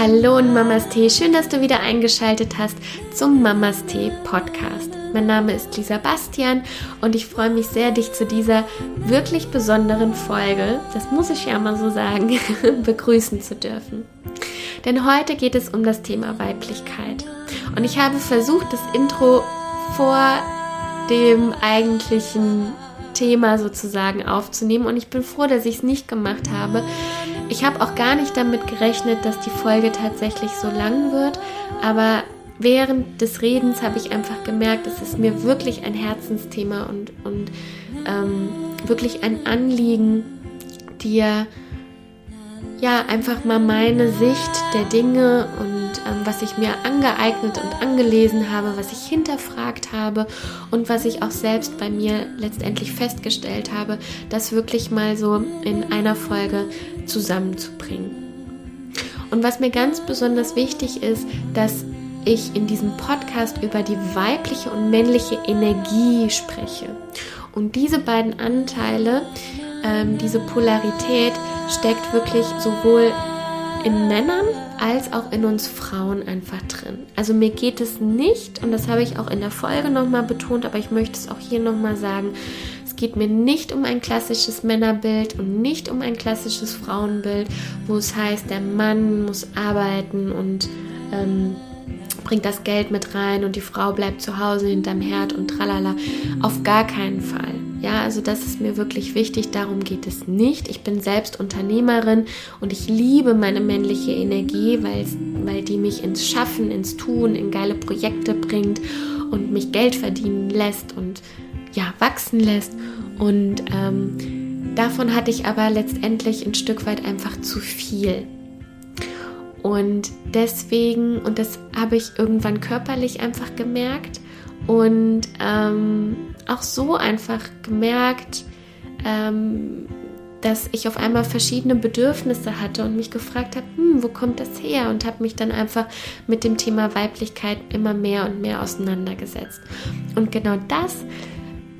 Hallo und Mamas Tee, schön, dass du wieder eingeschaltet hast zum Mamas Tee Podcast. Mein Name ist Lisa Bastian und ich freue mich sehr, dich zu dieser wirklich besonderen Folge, das muss ich ja mal so sagen, begrüßen zu dürfen. Denn heute geht es um das Thema Weiblichkeit. Und ich habe versucht, das Intro vor dem eigentlichen Thema sozusagen aufzunehmen und ich bin froh, dass ich es nicht gemacht habe, ich habe auch gar nicht damit gerechnet, dass die Folge tatsächlich so lang wird, aber während des Redens habe ich einfach gemerkt, es ist mir wirklich ein Herzensthema und, und ähm, wirklich ein Anliegen, dir ja einfach mal meine Sicht der Dinge und ähm, was ich mir angeeignet und angelesen habe, was ich hinterfragt habe und was ich auch selbst bei mir letztendlich festgestellt habe, das wirklich mal so in einer Folge zusammenzubringen. Und was mir ganz besonders wichtig ist, dass ich in diesem Podcast über die weibliche und männliche Energie spreche. Und diese beiden Anteile, ähm, diese Polarität steckt wirklich sowohl in Männern als auch in uns Frauen einfach drin. Also mir geht es nicht, und das habe ich auch in der Folge nochmal betont, aber ich möchte es auch hier nochmal sagen, es geht mir nicht um ein klassisches Männerbild und nicht um ein klassisches Frauenbild, wo es heißt, der Mann muss arbeiten und ähm, bringt das Geld mit rein und die Frau bleibt zu Hause hinterm Herd und tralala. Auf gar keinen Fall. Ja, also das ist mir wirklich wichtig, darum geht es nicht. Ich bin selbst Unternehmerin und ich liebe meine männliche Energie, weil, die mich ins Schaffen, ins Tun, in geile Projekte bringt und mich Geld verdienen lässt und ja, wachsen lässt. Und ähm, davon hatte ich aber letztendlich ein Stück weit einfach zu viel. Und deswegen, und das habe ich irgendwann körperlich einfach gemerkt und ähm, auch so einfach gemerkt, ähm, dass ich auf einmal verschiedene Bedürfnisse hatte und mich gefragt habe, hm, wo kommt das her? Und habe mich dann einfach mit dem Thema Weiblichkeit immer mehr und mehr auseinandergesetzt. Und genau das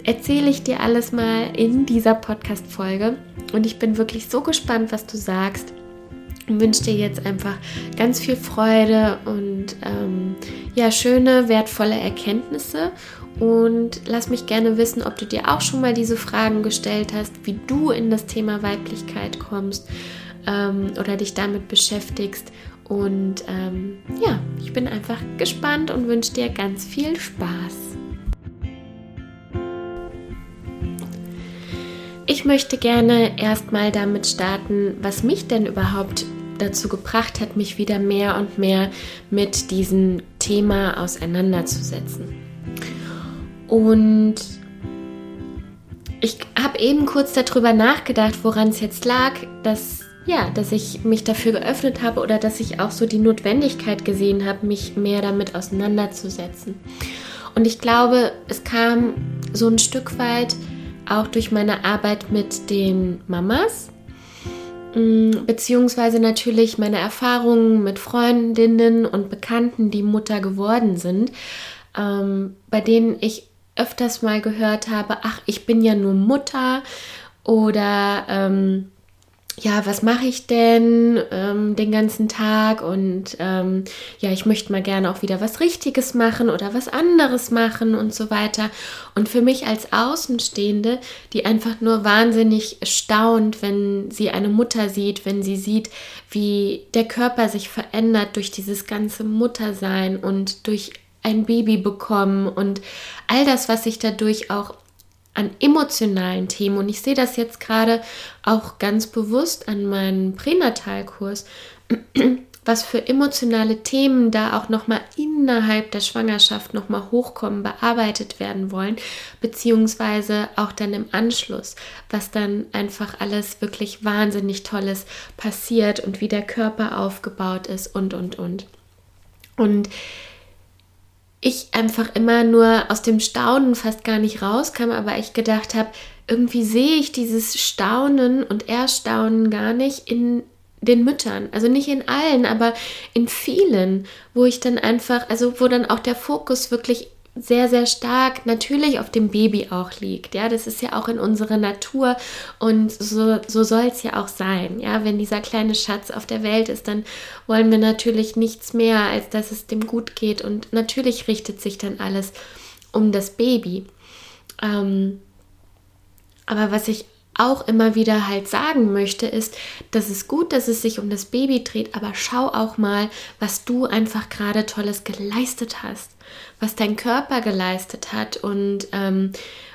erzähle ich dir alles mal in dieser Podcast-Folge. Und ich bin wirklich so gespannt, was du sagst wünsche dir jetzt einfach ganz viel Freude und ähm, ja, schöne, wertvolle Erkenntnisse. Und lass mich gerne wissen, ob du dir auch schon mal diese Fragen gestellt hast, wie du in das Thema Weiblichkeit kommst ähm, oder dich damit beschäftigst. Und ähm, ja, ich bin einfach gespannt und wünsche dir ganz viel Spaß. Ich möchte gerne erstmal damit starten, was mich denn überhaupt dazu gebracht hat, mich wieder mehr und mehr mit diesem Thema auseinanderzusetzen. Und ich habe eben kurz darüber nachgedacht, woran es jetzt lag, dass ja, dass ich mich dafür geöffnet habe oder dass ich auch so die Notwendigkeit gesehen habe, mich mehr damit auseinanderzusetzen. Und ich glaube, es kam so ein Stück weit auch durch meine Arbeit mit den Mamas, beziehungsweise natürlich meine Erfahrungen mit Freundinnen und Bekannten, die Mutter geworden sind, ähm, bei denen ich öfters mal gehört habe, ach, ich bin ja nur Mutter oder ähm, ja, was mache ich denn ähm, den ganzen Tag und ähm, ja, ich möchte mal gerne auch wieder was Richtiges machen oder was anderes machen und so weiter. Und für mich als Außenstehende, die einfach nur wahnsinnig staunt, wenn sie eine Mutter sieht, wenn sie sieht, wie der Körper sich verändert durch dieses ganze Muttersein und durch ein Baby bekommen und all das, was sich dadurch auch an emotionalen Themen. Und ich sehe das jetzt gerade auch ganz bewusst an meinem Pränatalkurs, was für emotionale Themen da auch nochmal innerhalb der Schwangerschaft nochmal hochkommen, bearbeitet werden wollen, beziehungsweise auch dann im Anschluss, was dann einfach alles wirklich wahnsinnig Tolles passiert und wie der Körper aufgebaut ist und, und, und. Und ich einfach immer nur aus dem Staunen fast gar nicht rauskam, aber ich gedacht habe, irgendwie sehe ich dieses Staunen und Erstaunen gar nicht in den Müttern, also nicht in allen, aber in vielen, wo ich dann einfach, also wo dann auch der Fokus wirklich sehr, sehr stark natürlich auf dem Baby auch liegt. Ja, das ist ja auch in unserer Natur und so, so soll es ja auch sein. Ja, wenn dieser kleine Schatz auf der Welt ist, dann wollen wir natürlich nichts mehr, als dass es dem gut geht und natürlich richtet sich dann alles um das Baby. Ähm, aber was ich auch immer wieder halt sagen möchte, ist, dass es gut, dass es sich um das Baby dreht, aber schau auch mal, was du einfach gerade Tolles geleistet hast, was dein Körper geleistet hat und ähm,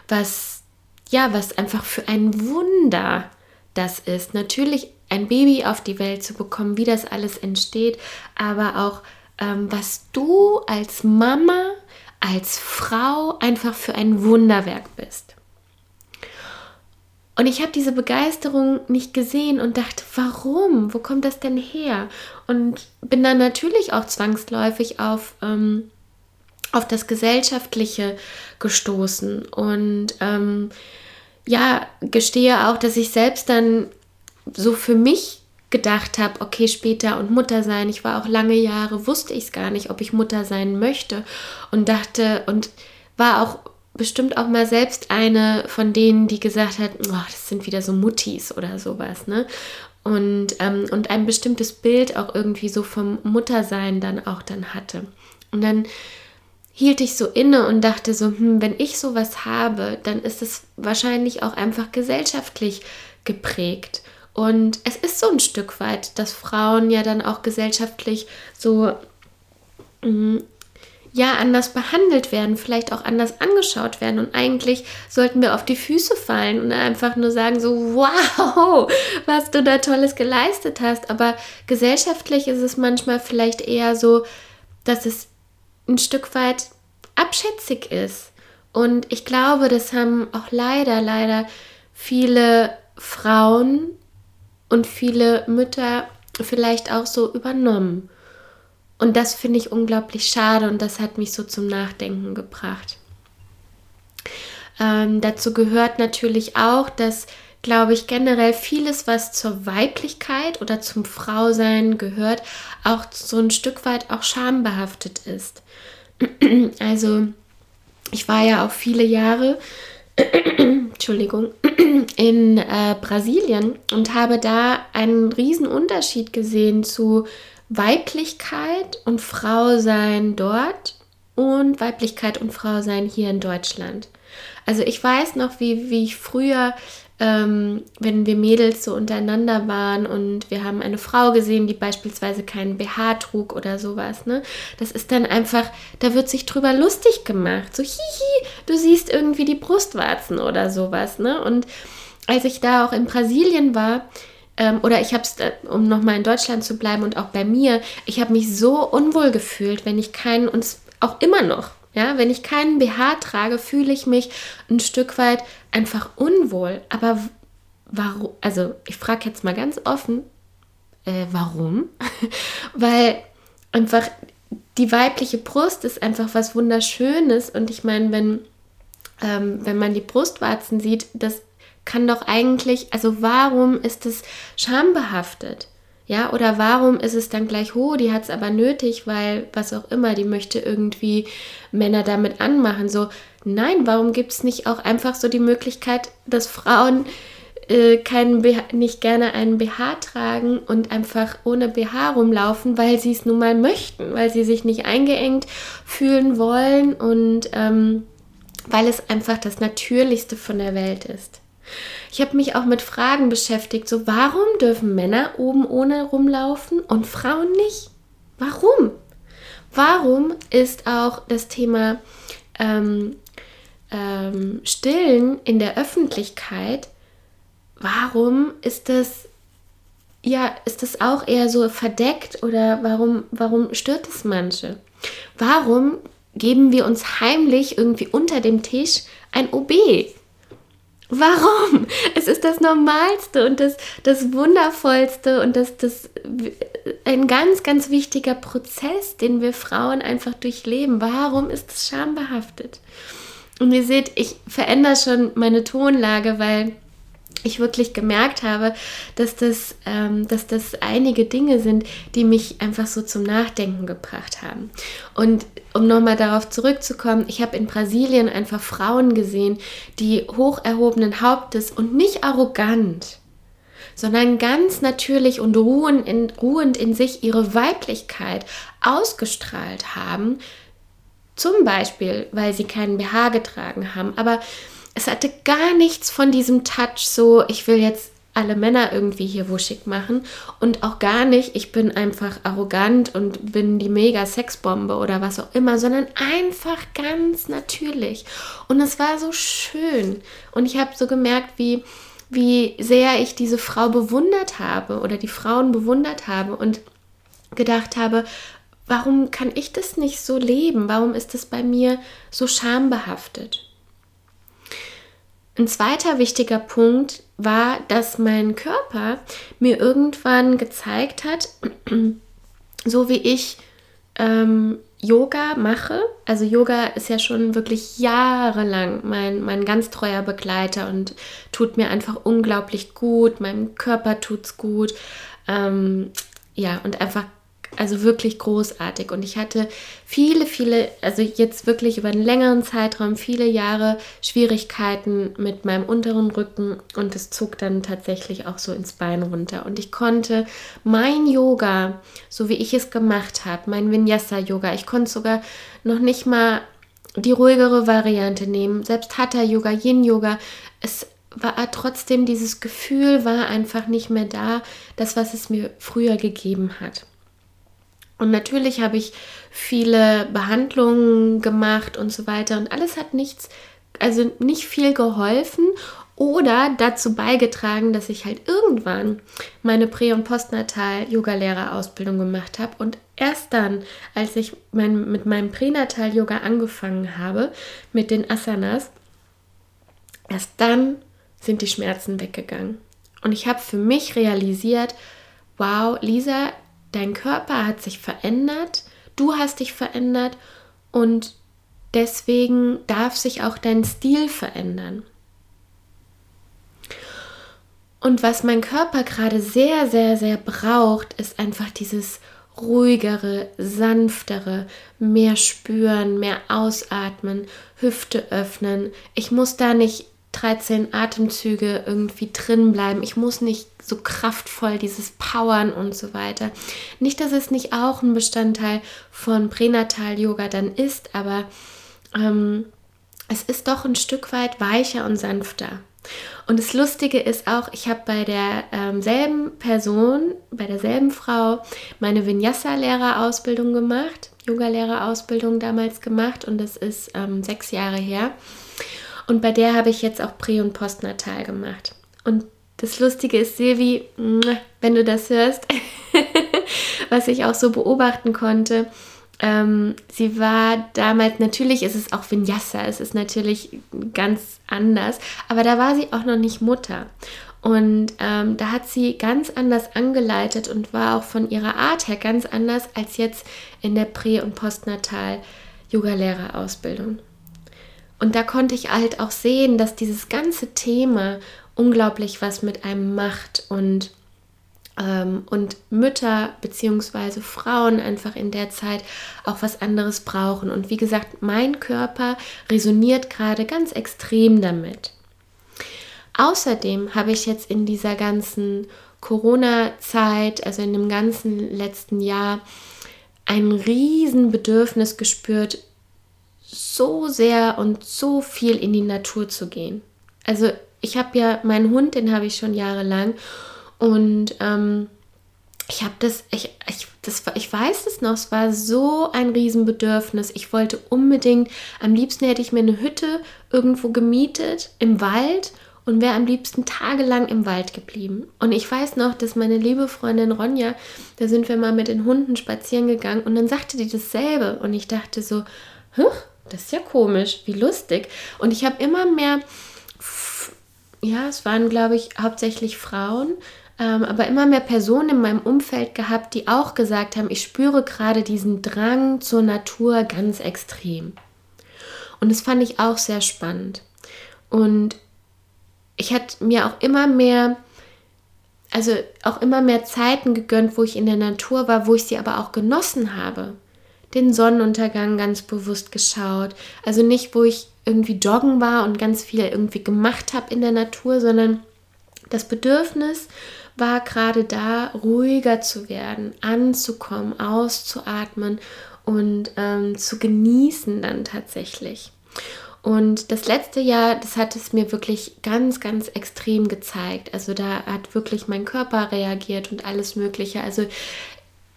was, ja, was einfach für ein Wunder das ist. Natürlich ein Baby auf die Welt zu bekommen, wie das alles entsteht, aber auch ähm, was du als Mama, als Frau einfach für ein Wunderwerk bist. Und ich habe diese Begeisterung nicht gesehen und dachte, warum? Wo kommt das denn her? Und bin dann natürlich auch zwangsläufig auf, ähm, auf das Gesellschaftliche gestoßen. Und ähm, ja, gestehe auch, dass ich selbst dann so für mich gedacht habe, okay, später und Mutter sein. Ich war auch lange Jahre, wusste ich es gar nicht, ob ich Mutter sein möchte. Und dachte und war auch bestimmt auch mal selbst eine von denen, die gesagt hat, oh, das sind wieder so Muttis oder sowas, ne? Und, ähm, und ein bestimmtes Bild auch irgendwie so vom Muttersein dann auch dann hatte. Und dann hielt ich so inne und dachte so, hm, wenn ich sowas habe, dann ist es wahrscheinlich auch einfach gesellschaftlich geprägt. Und es ist so ein Stück weit, dass Frauen ja dann auch gesellschaftlich so mm, ja anders behandelt werden, vielleicht auch anders angeschaut werden. Und eigentlich sollten wir auf die Füße fallen und einfach nur sagen, so, wow, was du da Tolles geleistet hast. Aber gesellschaftlich ist es manchmal vielleicht eher so, dass es ein Stück weit abschätzig ist. Und ich glaube, das haben auch leider, leider viele Frauen und viele Mütter vielleicht auch so übernommen. Und das finde ich unglaublich schade und das hat mich so zum Nachdenken gebracht. Ähm, dazu gehört natürlich auch, dass, glaube ich, generell vieles, was zur Weiblichkeit oder zum Frausein gehört, auch so ein Stück weit auch schambehaftet ist. Also, ich war ja auch viele Jahre, Entschuldigung, in äh, Brasilien und habe da einen riesen Unterschied gesehen zu Weiblichkeit und Frausein dort und Weiblichkeit und Frausein hier in Deutschland. Also ich weiß noch, wie, wie ich früher, ähm, wenn wir Mädels so untereinander waren und wir haben eine Frau gesehen, die beispielsweise keinen BH trug oder sowas, ne? Das ist dann einfach, da wird sich drüber lustig gemacht. So, hihi, du siehst irgendwie die Brustwarzen oder sowas, ne? Und als ich da auch in Brasilien war, ähm, oder ich habe es, äh, um nochmal in Deutschland zu bleiben und auch bei mir, ich habe mich so unwohl gefühlt, wenn ich keinen, und auch immer noch, ja, wenn ich keinen BH trage, fühle ich mich ein Stück weit einfach unwohl. Aber warum, also ich frage jetzt mal ganz offen, äh, warum? Weil einfach die weibliche Brust ist einfach was Wunderschönes und ich meine, wenn, ähm, wenn man die Brustwarzen sieht, das kann doch eigentlich, also warum ist es schambehaftet? Ja, oder warum ist es dann gleich, oh, die hat es aber nötig, weil was auch immer, die möchte irgendwie Männer damit anmachen. So, nein, warum gibt es nicht auch einfach so die Möglichkeit, dass Frauen äh, keinen BH, nicht gerne einen BH tragen und einfach ohne BH rumlaufen, weil sie es nun mal möchten, weil sie sich nicht eingeengt fühlen wollen und ähm, weil es einfach das Natürlichste von der Welt ist. Ich habe mich auch mit Fragen beschäftigt, so warum dürfen Männer oben ohne rumlaufen und Frauen nicht? Warum? Warum ist auch das Thema ähm, ähm, Stillen in der Öffentlichkeit, warum ist das ja, ist das auch eher so verdeckt oder warum, warum stört es manche? Warum geben wir uns heimlich irgendwie unter dem Tisch ein OB? Warum? Es ist das Normalste und das, das Wundervollste und das, das ein ganz, ganz wichtiger Prozess, den wir Frauen einfach durchleben. Warum ist es schambehaftet? Und ihr seht, ich verändere schon meine Tonlage, weil ich wirklich gemerkt habe, dass das, ähm, dass das einige Dinge sind, die mich einfach so zum Nachdenken gebracht haben. Und um nochmal darauf zurückzukommen, ich habe in Brasilien einfach Frauen gesehen, die hoch erhobenen Hauptes und nicht arrogant, sondern ganz natürlich und ruhend in, ruhend in sich ihre Weiblichkeit ausgestrahlt haben. Zum Beispiel, weil sie keinen BH getragen haben, aber es hatte gar nichts von diesem Touch, so ich will jetzt alle Männer irgendwie hier wuschig machen und auch gar nicht, ich bin einfach arrogant und bin die mega Sexbombe oder was auch immer, sondern einfach ganz natürlich. Und es war so schön. Und ich habe so gemerkt, wie, wie sehr ich diese Frau bewundert habe oder die Frauen bewundert habe und gedacht habe, warum kann ich das nicht so leben? Warum ist das bei mir so schambehaftet? Ein zweiter wichtiger Punkt war, dass mein Körper mir irgendwann gezeigt hat, so wie ich ähm, Yoga mache. Also Yoga ist ja schon wirklich jahrelang mein, mein ganz treuer Begleiter und tut mir einfach unglaublich gut. Meinem Körper tut's gut. Ähm, ja, und einfach also wirklich großartig. Und ich hatte viele, viele, also jetzt wirklich über einen längeren Zeitraum, viele Jahre Schwierigkeiten mit meinem unteren Rücken und es zog dann tatsächlich auch so ins Bein runter. Und ich konnte mein Yoga, so wie ich es gemacht habe, mein Vinyasa-Yoga, ich konnte sogar noch nicht mal die ruhigere Variante nehmen, selbst Hatha-Yoga, Yin-Yoga, es war trotzdem dieses Gefühl war einfach nicht mehr da, das was es mir früher gegeben hat. Und natürlich habe ich viele Behandlungen gemacht und so weiter und alles hat nichts, also nicht viel geholfen oder dazu beigetragen, dass ich halt irgendwann meine Prä- und Postnatal-Yoga-Lehrerausbildung gemacht habe und erst dann, als ich mein, mit meinem Pränatal-Yoga angefangen habe, mit den Asanas, erst dann sind die Schmerzen weggegangen. Und ich habe für mich realisiert, wow, Lisa, dein Körper hat sich verändert, du hast dich verändert und deswegen darf sich auch dein Stil verändern. Und was mein Körper gerade sehr, sehr, sehr braucht, ist einfach dieses ruhigere, sanftere, mehr spüren, mehr ausatmen, Hüfte öffnen. Ich muss da nicht 13 Atemzüge irgendwie drin bleiben. Ich muss nicht so kraftvoll dieses Powern und so weiter. Nicht, dass es nicht auch ein Bestandteil von Pränatal-Yoga dann ist, aber ähm, es ist doch ein Stück weit weicher und sanfter. Und das Lustige ist auch, ich habe bei derselben ähm, Person, bei derselben Frau, meine Vinyasa-Lehrerausbildung gemacht, Yoga-Lehrerausbildung damals gemacht und das ist ähm, sechs Jahre her. Und bei der habe ich jetzt auch Prä- und Postnatal gemacht. Und das Lustige ist, Silvi, wenn du das hörst, was ich auch so beobachten konnte, ähm, sie war damals, natürlich ist es auch Vinyasa, es ist natürlich ganz anders, aber da war sie auch noch nicht Mutter. Und ähm, da hat sie ganz anders angeleitet und war auch von ihrer Art her ganz anders als jetzt in der Prä- und Postnatal-Yoga-Lehrerausbildung. Und da konnte ich halt auch sehen, dass dieses ganze Thema unglaublich was mit einem macht und, ähm, und Mütter bzw. Frauen einfach in der Zeit auch was anderes brauchen. Und wie gesagt, mein Körper resoniert gerade ganz extrem damit. Außerdem habe ich jetzt in dieser ganzen Corona-Zeit, also in dem ganzen letzten Jahr, ein Riesenbedürfnis gespürt, so sehr und so viel in die Natur zu gehen. Also ich habe ja meinen Hund, den habe ich schon jahrelang und ähm, ich habe das, ich, ich, das, ich weiß es noch, es war so ein Riesenbedürfnis. Ich wollte unbedingt, am liebsten hätte ich mir eine Hütte irgendwo gemietet im Wald und wäre am liebsten tagelang im Wald geblieben. Und ich weiß noch, dass meine liebe Freundin Ronja, da sind wir mal mit den Hunden spazieren gegangen und dann sagte die dasselbe und ich dachte so, Hä? Das ist ja komisch, wie lustig. Und ich habe immer mehr, ja, es waren, glaube ich, hauptsächlich Frauen, ähm, aber immer mehr Personen in meinem Umfeld gehabt, die auch gesagt haben, ich spüre gerade diesen Drang zur Natur ganz extrem. Und das fand ich auch sehr spannend. Und ich hatte mir auch immer mehr, also auch immer mehr Zeiten gegönnt, wo ich in der Natur war, wo ich sie aber auch genossen habe. Den Sonnenuntergang ganz bewusst geschaut. Also nicht, wo ich irgendwie joggen war und ganz viel irgendwie gemacht habe in der Natur, sondern das Bedürfnis war gerade da, ruhiger zu werden, anzukommen, auszuatmen und ähm, zu genießen dann tatsächlich. Und das letzte Jahr, das hat es mir wirklich ganz, ganz extrem gezeigt. Also da hat wirklich mein Körper reagiert und alles Mögliche. Also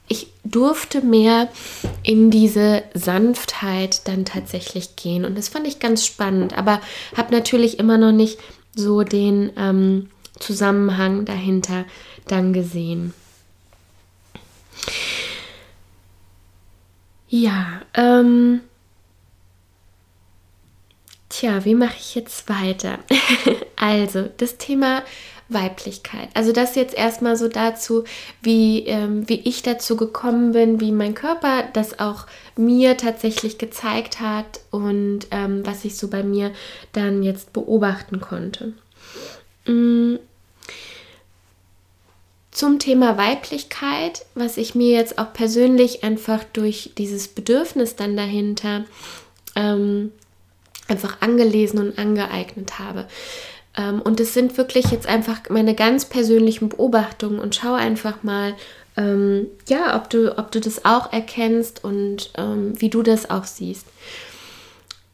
ich durfte mehr in diese Sanftheit dann tatsächlich gehen. Und das fand ich ganz spannend, aber habe natürlich immer noch nicht so den ähm, Zusammenhang dahinter dann gesehen. Ja, ähm, tja, wie mache ich jetzt weiter? also, das Thema Weiblichkeit. Also das jetzt erstmal so dazu, wie, ähm, wie ich dazu gekommen bin, wie mein Körper das auch mir tatsächlich gezeigt hat und ähm, was ich so bei mir dann jetzt beobachten konnte. Mm. Zum Thema Weiblichkeit, was ich mir jetzt auch persönlich einfach durch dieses Bedürfnis dann dahinter ähm, einfach angelesen und angeeignet habe. Ähm, und es sind wirklich jetzt einfach meine ganz persönlichen Beobachtungen und schau einfach mal, ähm, ja, ob du, ob du das auch erkennst und ähm, wie du das auch siehst.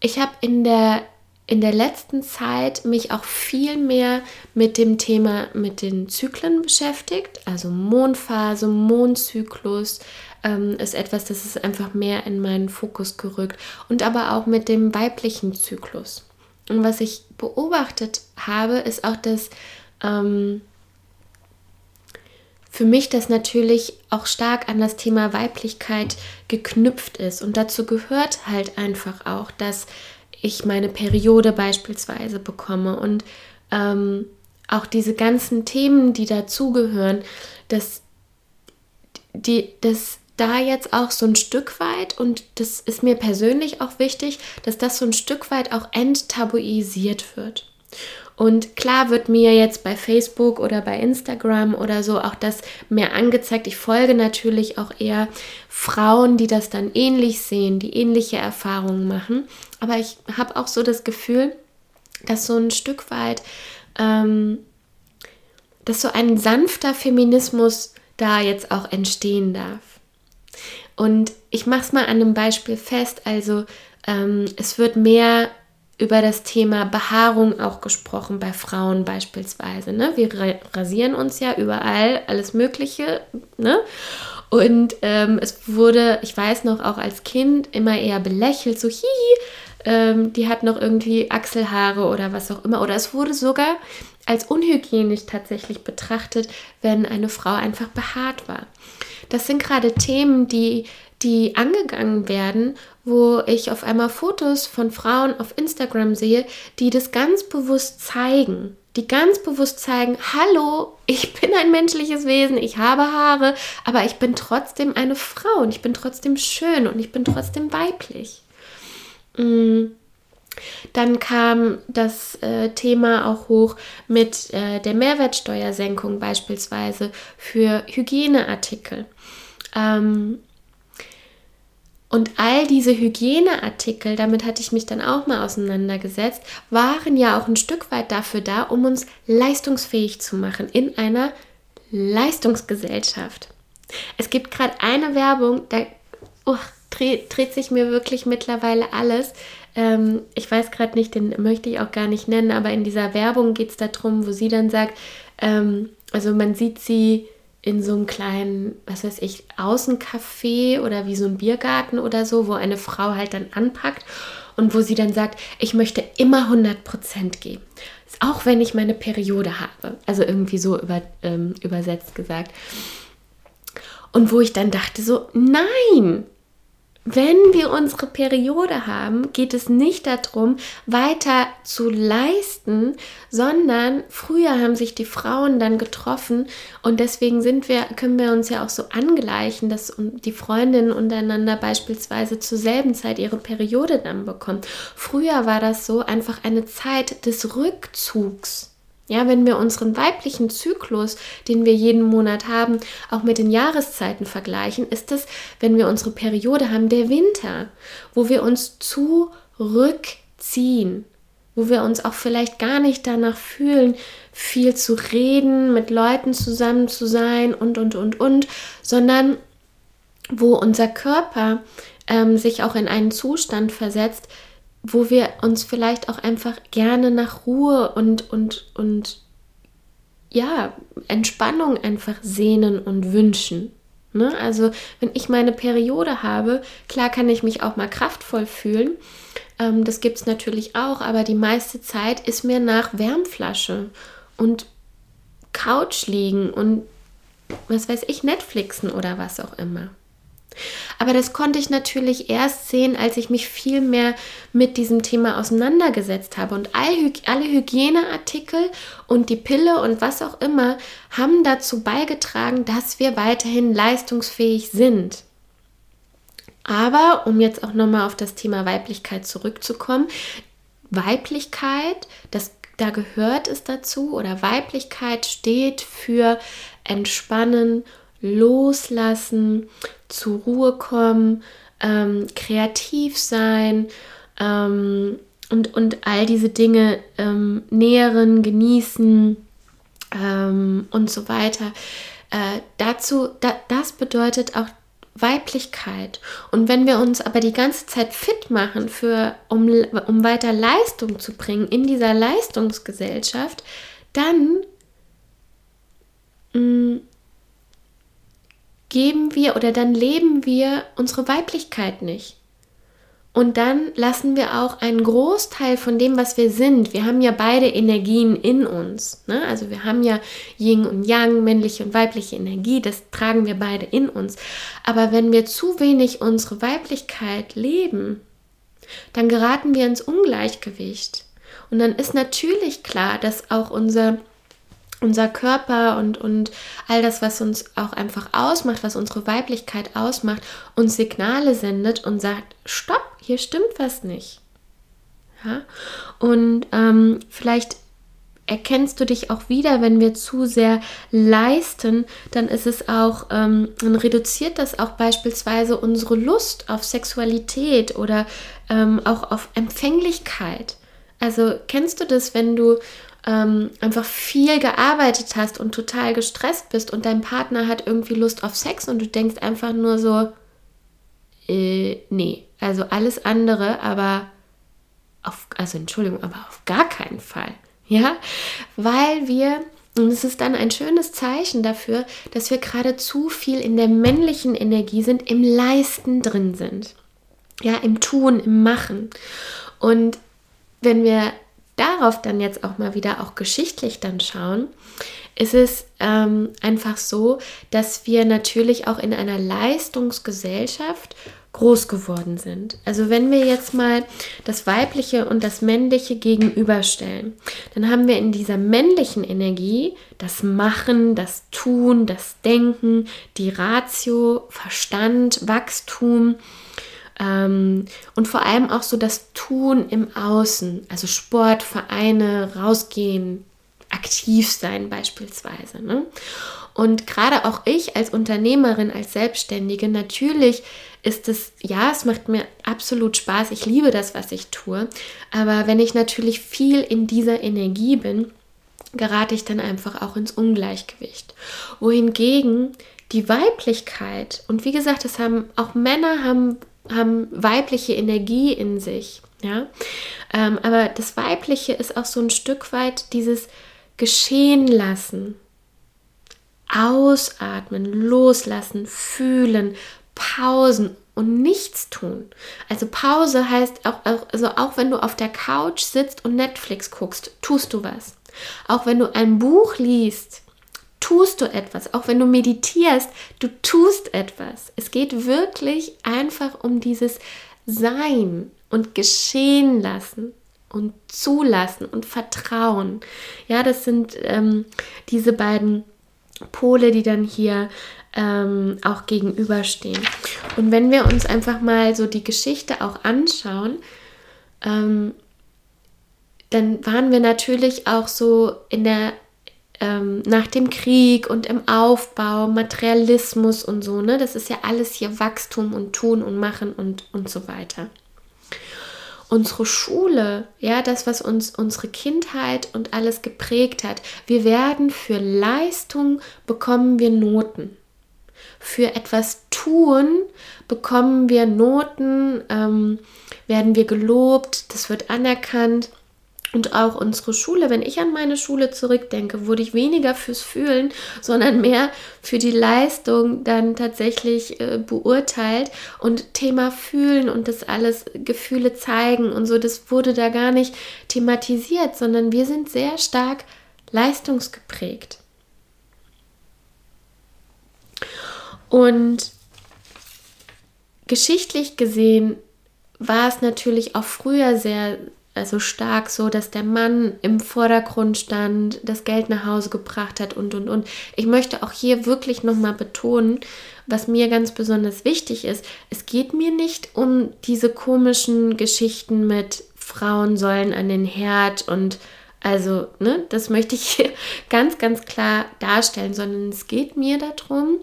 Ich habe in der in der letzten Zeit mich auch viel mehr mit dem Thema mit den Zyklen beschäftigt. Also Mondphase, Mondzyklus ähm, ist etwas, das ist einfach mehr in meinen Fokus gerückt. Und aber auch mit dem weiblichen Zyklus. Und was ich beobachtet habe, ist auch, dass ähm, für mich das natürlich auch stark an das Thema Weiblichkeit geknüpft ist. Und dazu gehört halt einfach auch, dass ich meine Periode beispielsweise bekomme und ähm, auch diese ganzen Themen, die dazugehören, dass, die, dass da jetzt auch so ein Stück weit, und das ist mir persönlich auch wichtig, dass das so ein Stück weit auch enttabuisiert wird. Und klar wird mir jetzt bei Facebook oder bei Instagram oder so auch das mehr angezeigt. Ich folge natürlich auch eher Frauen, die das dann ähnlich sehen, die ähnliche Erfahrungen machen. Aber ich habe auch so das Gefühl, dass so ein Stück weit, ähm, dass so ein sanfter Feminismus da jetzt auch entstehen darf. Und ich mache es mal an einem Beispiel fest. Also ähm, es wird mehr über das Thema Behaarung auch gesprochen bei Frauen beispielsweise. Ne? Wir rasieren uns ja überall alles Mögliche. Ne? Und ähm, es wurde, ich weiß noch, auch als Kind immer eher belächelt, so hihi, ähm, die hat noch irgendwie Achselhaare oder was auch immer. Oder es wurde sogar als unhygienisch tatsächlich betrachtet, wenn eine Frau einfach behaart war. Das sind gerade Themen, die die angegangen werden, wo ich auf einmal Fotos von Frauen auf Instagram sehe, die das ganz bewusst zeigen. Die ganz bewusst zeigen, hallo, ich bin ein menschliches Wesen, ich habe Haare, aber ich bin trotzdem eine Frau und ich bin trotzdem schön und ich bin trotzdem weiblich. Mm. Dann kam das äh, Thema auch hoch mit äh, der Mehrwertsteuersenkung beispielsweise für Hygieneartikel. Ähm, und all diese Hygieneartikel, damit hatte ich mich dann auch mal auseinandergesetzt, waren ja auch ein Stück weit dafür da, um uns leistungsfähig zu machen in einer Leistungsgesellschaft. Es gibt gerade eine Werbung, da oh, dreht, sich mir wirklich mittlerweile alles. Ähm, ich weiß gerade nicht, den möchte ich auch gar nicht nennen, aber in dieser Werbung geht es darum, wo sie dann sagt, ähm, also man sieht sie in so einem kleinen, was weiß ich, Außencafé oder wie so ein Biergarten oder so, wo eine Frau halt dann anpackt und wo sie dann sagt, ich möchte immer 100% geben. Auch wenn ich meine Periode habe. Also irgendwie so über, ähm, übersetzt gesagt. Und wo ich dann dachte so, nein, wenn wir unsere Periode haben, geht es nicht darum, weiter zu leisten, sondern früher haben sich die Frauen dann getroffen und deswegen sind wir, können wir uns ja auch so angleichen, dass die Freundinnen untereinander beispielsweise zur selben Zeit ihre Periode dann bekommen. Früher war das so einfach eine Zeit des Rückzugs. Ja, wenn wir unseren weiblichen Zyklus, den wir jeden Monat haben, auch mit den Jahreszeiten vergleichen, ist es, wenn wir unsere Periode haben, der Winter, wo wir uns zurückziehen, wo wir uns auch vielleicht gar nicht danach fühlen, viel zu reden, mit Leuten zusammen zu sein und, und, und, und, sondern wo unser Körper ähm, sich auch in einen Zustand versetzt, wo wir uns vielleicht auch einfach gerne nach Ruhe und, und, und ja, Entspannung einfach sehnen und wünschen. Ne? Also wenn ich meine Periode habe, klar kann ich mich auch mal kraftvoll fühlen. Ähm, das gibt es natürlich auch, aber die meiste Zeit ist mir nach Wärmflasche und Couch liegen und was weiß ich, Netflixen oder was auch immer. Aber das konnte ich natürlich erst sehen, als ich mich viel mehr mit diesem Thema auseinandergesetzt habe. Und alle Hygieneartikel und die Pille und was auch immer haben dazu beigetragen, dass wir weiterhin leistungsfähig sind. Aber um jetzt auch nochmal auf das Thema Weiblichkeit zurückzukommen, Weiblichkeit, das da gehört es dazu oder Weiblichkeit steht für entspannen, loslassen, zur Ruhe kommen, ähm, kreativ sein ähm, und, und all diese Dinge ähm, nähren, genießen ähm, und so weiter. Äh, dazu, da, das bedeutet auch Weiblichkeit. Und wenn wir uns aber die ganze Zeit fit machen, für, um, um weiter Leistung zu bringen in dieser Leistungsgesellschaft, dann mh, mm, geben wir oder dann leben wir unsere Weiblichkeit nicht. Und dann lassen wir auch einen Großteil von dem, was wir sind. Wir haben ja beide Energien in uns. Ne? Also wir haben ja Yin und Yang, männliche und weibliche Energie. Das tragen wir beide in uns. Aber wenn wir zu wenig unsere Weiblichkeit leben, dann geraten wir ins Ungleichgewicht. Und dann ist natürlich klar, dass auch unser unser Körper und, und all das, was uns auch einfach ausmacht, was unsere Weiblichkeit ausmacht, uns Signale sendet und sagt, stopp, hier stimmt was nicht. Ja? Und ähm, vielleicht erkennst du dich auch wieder, wenn wir zu sehr leisten, dann ist es auch, ähm, dann reduziert das auch beispielsweise unsere Lust auf Sexualität oder ähm, auch auf Empfänglichkeit. Also kennst du das, wenn du ähm, einfach viel gearbeitet hast und total gestresst bist und dein Partner hat irgendwie Lust auf Sex und du denkst einfach nur so, äh, nee, also alles andere, aber auf, also Entschuldigung, aber auf gar keinen Fall. Ja, weil wir, und es ist dann ein schönes Zeichen dafür, dass wir gerade zu viel in der männlichen Energie sind, im Leisten drin sind. Ja, im Tun, im Machen. Und wenn wir darauf dann jetzt auch mal wieder auch geschichtlich dann schauen, ist es ähm, einfach so, dass wir natürlich auch in einer Leistungsgesellschaft groß geworden sind. Also wenn wir jetzt mal das weibliche und das männliche gegenüberstellen, dann haben wir in dieser männlichen Energie das Machen, das Tun, das Denken, die Ratio, Verstand, Wachstum, ähm, und vor allem auch so das Tun im Außen, also Sport, Vereine, rausgehen, aktiv sein beispielsweise. Ne? Und gerade auch ich als Unternehmerin, als Selbstständige, natürlich ist es, ja, es macht mir absolut Spaß. Ich liebe das, was ich tue. Aber wenn ich natürlich viel in dieser Energie bin, gerate ich dann einfach auch ins Ungleichgewicht. Wohingegen die Weiblichkeit, und wie gesagt, das haben auch Männer haben haben weibliche Energie in sich. Ja? Ähm, aber das Weibliche ist auch so ein Stück weit dieses Geschehen lassen, ausatmen, loslassen, fühlen, Pausen und nichts tun. Also Pause heißt auch, also auch wenn du auf der Couch sitzt und Netflix guckst, tust du was. Auch wenn du ein Buch liest, tust du etwas. Auch wenn du meditierst, du tust etwas. Es geht wirklich einfach um dieses Sein und Geschehen lassen und zulassen und Vertrauen. Ja, das sind ähm, diese beiden Pole, die dann hier ähm, auch gegenüberstehen. Und wenn wir uns einfach mal so die Geschichte auch anschauen, ähm, dann waren wir natürlich auch so in der ähm, nach dem Krieg und im Aufbau, Materialismus und so, ne? Das ist ja alles hier Wachstum und Tun und Machen und, und so weiter. Unsere Schule, ja, das, was uns unsere Kindheit und alles geprägt hat, wir werden für Leistung bekommen wir Noten. Für etwas tun bekommen wir Noten, ähm, werden wir gelobt, das wird anerkannt. Und auch unsere Schule, wenn ich an meine Schule zurückdenke, wurde ich weniger fürs Fühlen, sondern mehr für die Leistung dann tatsächlich äh, beurteilt. Und Thema Fühlen und das alles, Gefühle zeigen und so, das wurde da gar nicht thematisiert, sondern wir sind sehr stark leistungsgeprägt. Und geschichtlich gesehen war es natürlich auch früher sehr also stark so, dass der Mann im Vordergrund stand, das Geld nach Hause gebracht hat und und und. Ich möchte auch hier wirklich nochmal betonen, was mir ganz besonders wichtig ist, es geht mir nicht um diese komischen Geschichten mit Frauen sollen an den Herd und also, ne, das möchte ich hier ganz, ganz klar darstellen, sondern es geht mir darum,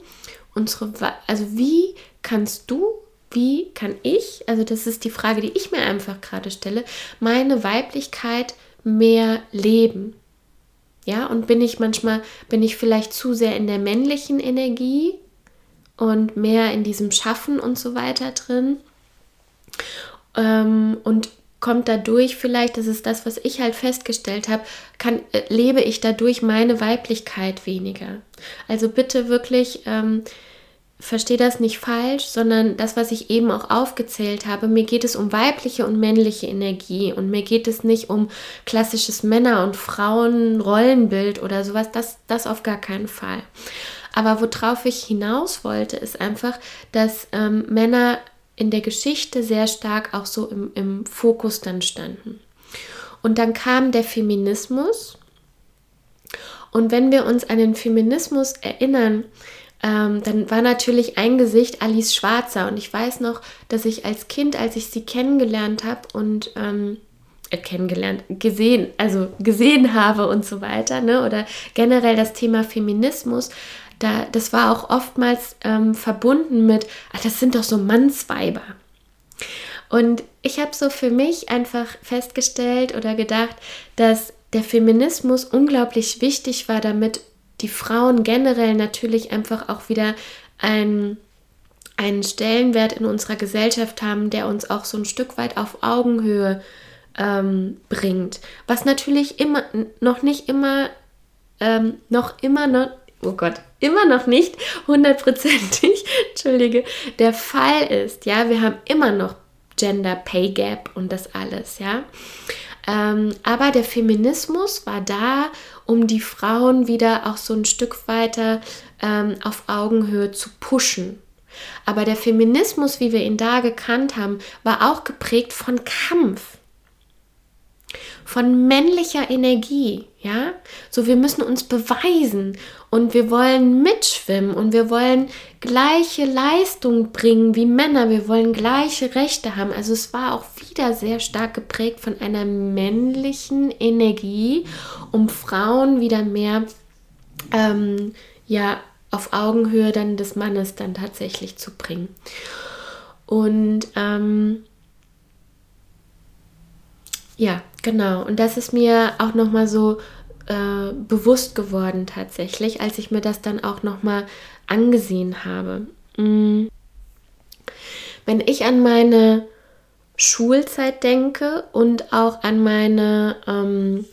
unsere, also wie kannst du wie kann ich, also das ist die Frage, die ich mir einfach gerade stelle, meine Weiblichkeit mehr leben? Ja, und bin ich manchmal, bin ich vielleicht zu sehr in der männlichen Energie und mehr in diesem Schaffen und so weiter drin? Ähm, und kommt dadurch vielleicht, das ist das, was ich halt festgestellt habe, kann, äh, lebe ich dadurch meine Weiblichkeit weniger. Also bitte wirklich ähm, verstehe das nicht falsch, sondern das, was ich eben auch aufgezählt habe, mir geht es um weibliche und männliche Energie und mir geht es nicht um klassisches Männer- und Frauen-Rollenbild oder sowas, das, das auf gar keinen Fall. Aber worauf ich hinaus wollte, ist einfach, dass ähm, Männer in der Geschichte sehr stark auch so im, im Fokus dann standen. Und dann kam der Feminismus. Und wenn wir uns an den Feminismus erinnern, ähm, dann war natürlich ein Gesicht Alice Schwarzer. Und ich weiß noch, dass ich als Kind, als ich sie kennengelernt habe und ähm, äh, kennengelernt, gesehen, also gesehen habe und so weiter, ne? oder generell das Thema Feminismus, da, das war auch oftmals ähm, verbunden mit, ach, das sind doch so Mannsweiber. Und ich habe so für mich einfach festgestellt oder gedacht, dass der Feminismus unglaublich wichtig war, damit die Frauen generell natürlich einfach auch wieder ein, einen Stellenwert in unserer Gesellschaft haben, der uns auch so ein Stück weit auf Augenhöhe ähm, bringt. Was natürlich immer noch nicht immer, ähm, noch immer noch, oh Gott, immer noch nicht hundertprozentig, entschuldige, der Fall ist. Ja, wir haben immer noch Gender Pay Gap und das alles, ja. Ähm, aber der Feminismus war da, um die Frauen wieder auch so ein Stück weiter ähm, auf Augenhöhe zu pushen. Aber der Feminismus, wie wir ihn da gekannt haben, war auch geprägt von Kampf von männlicher Energie, ja? So wir müssen uns beweisen und wir wollen mitschwimmen und wir wollen gleiche Leistung bringen wie Männer, wir wollen gleiche Rechte haben. Also es war auch wieder sehr stark geprägt von einer männlichen Energie, um Frauen wieder mehr ähm, ja auf Augenhöhe dann des Mannes dann tatsächlich zu bringen. Und ähm, ja, genau. Und das ist mir auch nochmal so äh, bewusst geworden tatsächlich, als ich mir das dann auch nochmal angesehen habe. Mhm. Wenn ich an meine Schulzeit denke und auch an meine, ähm,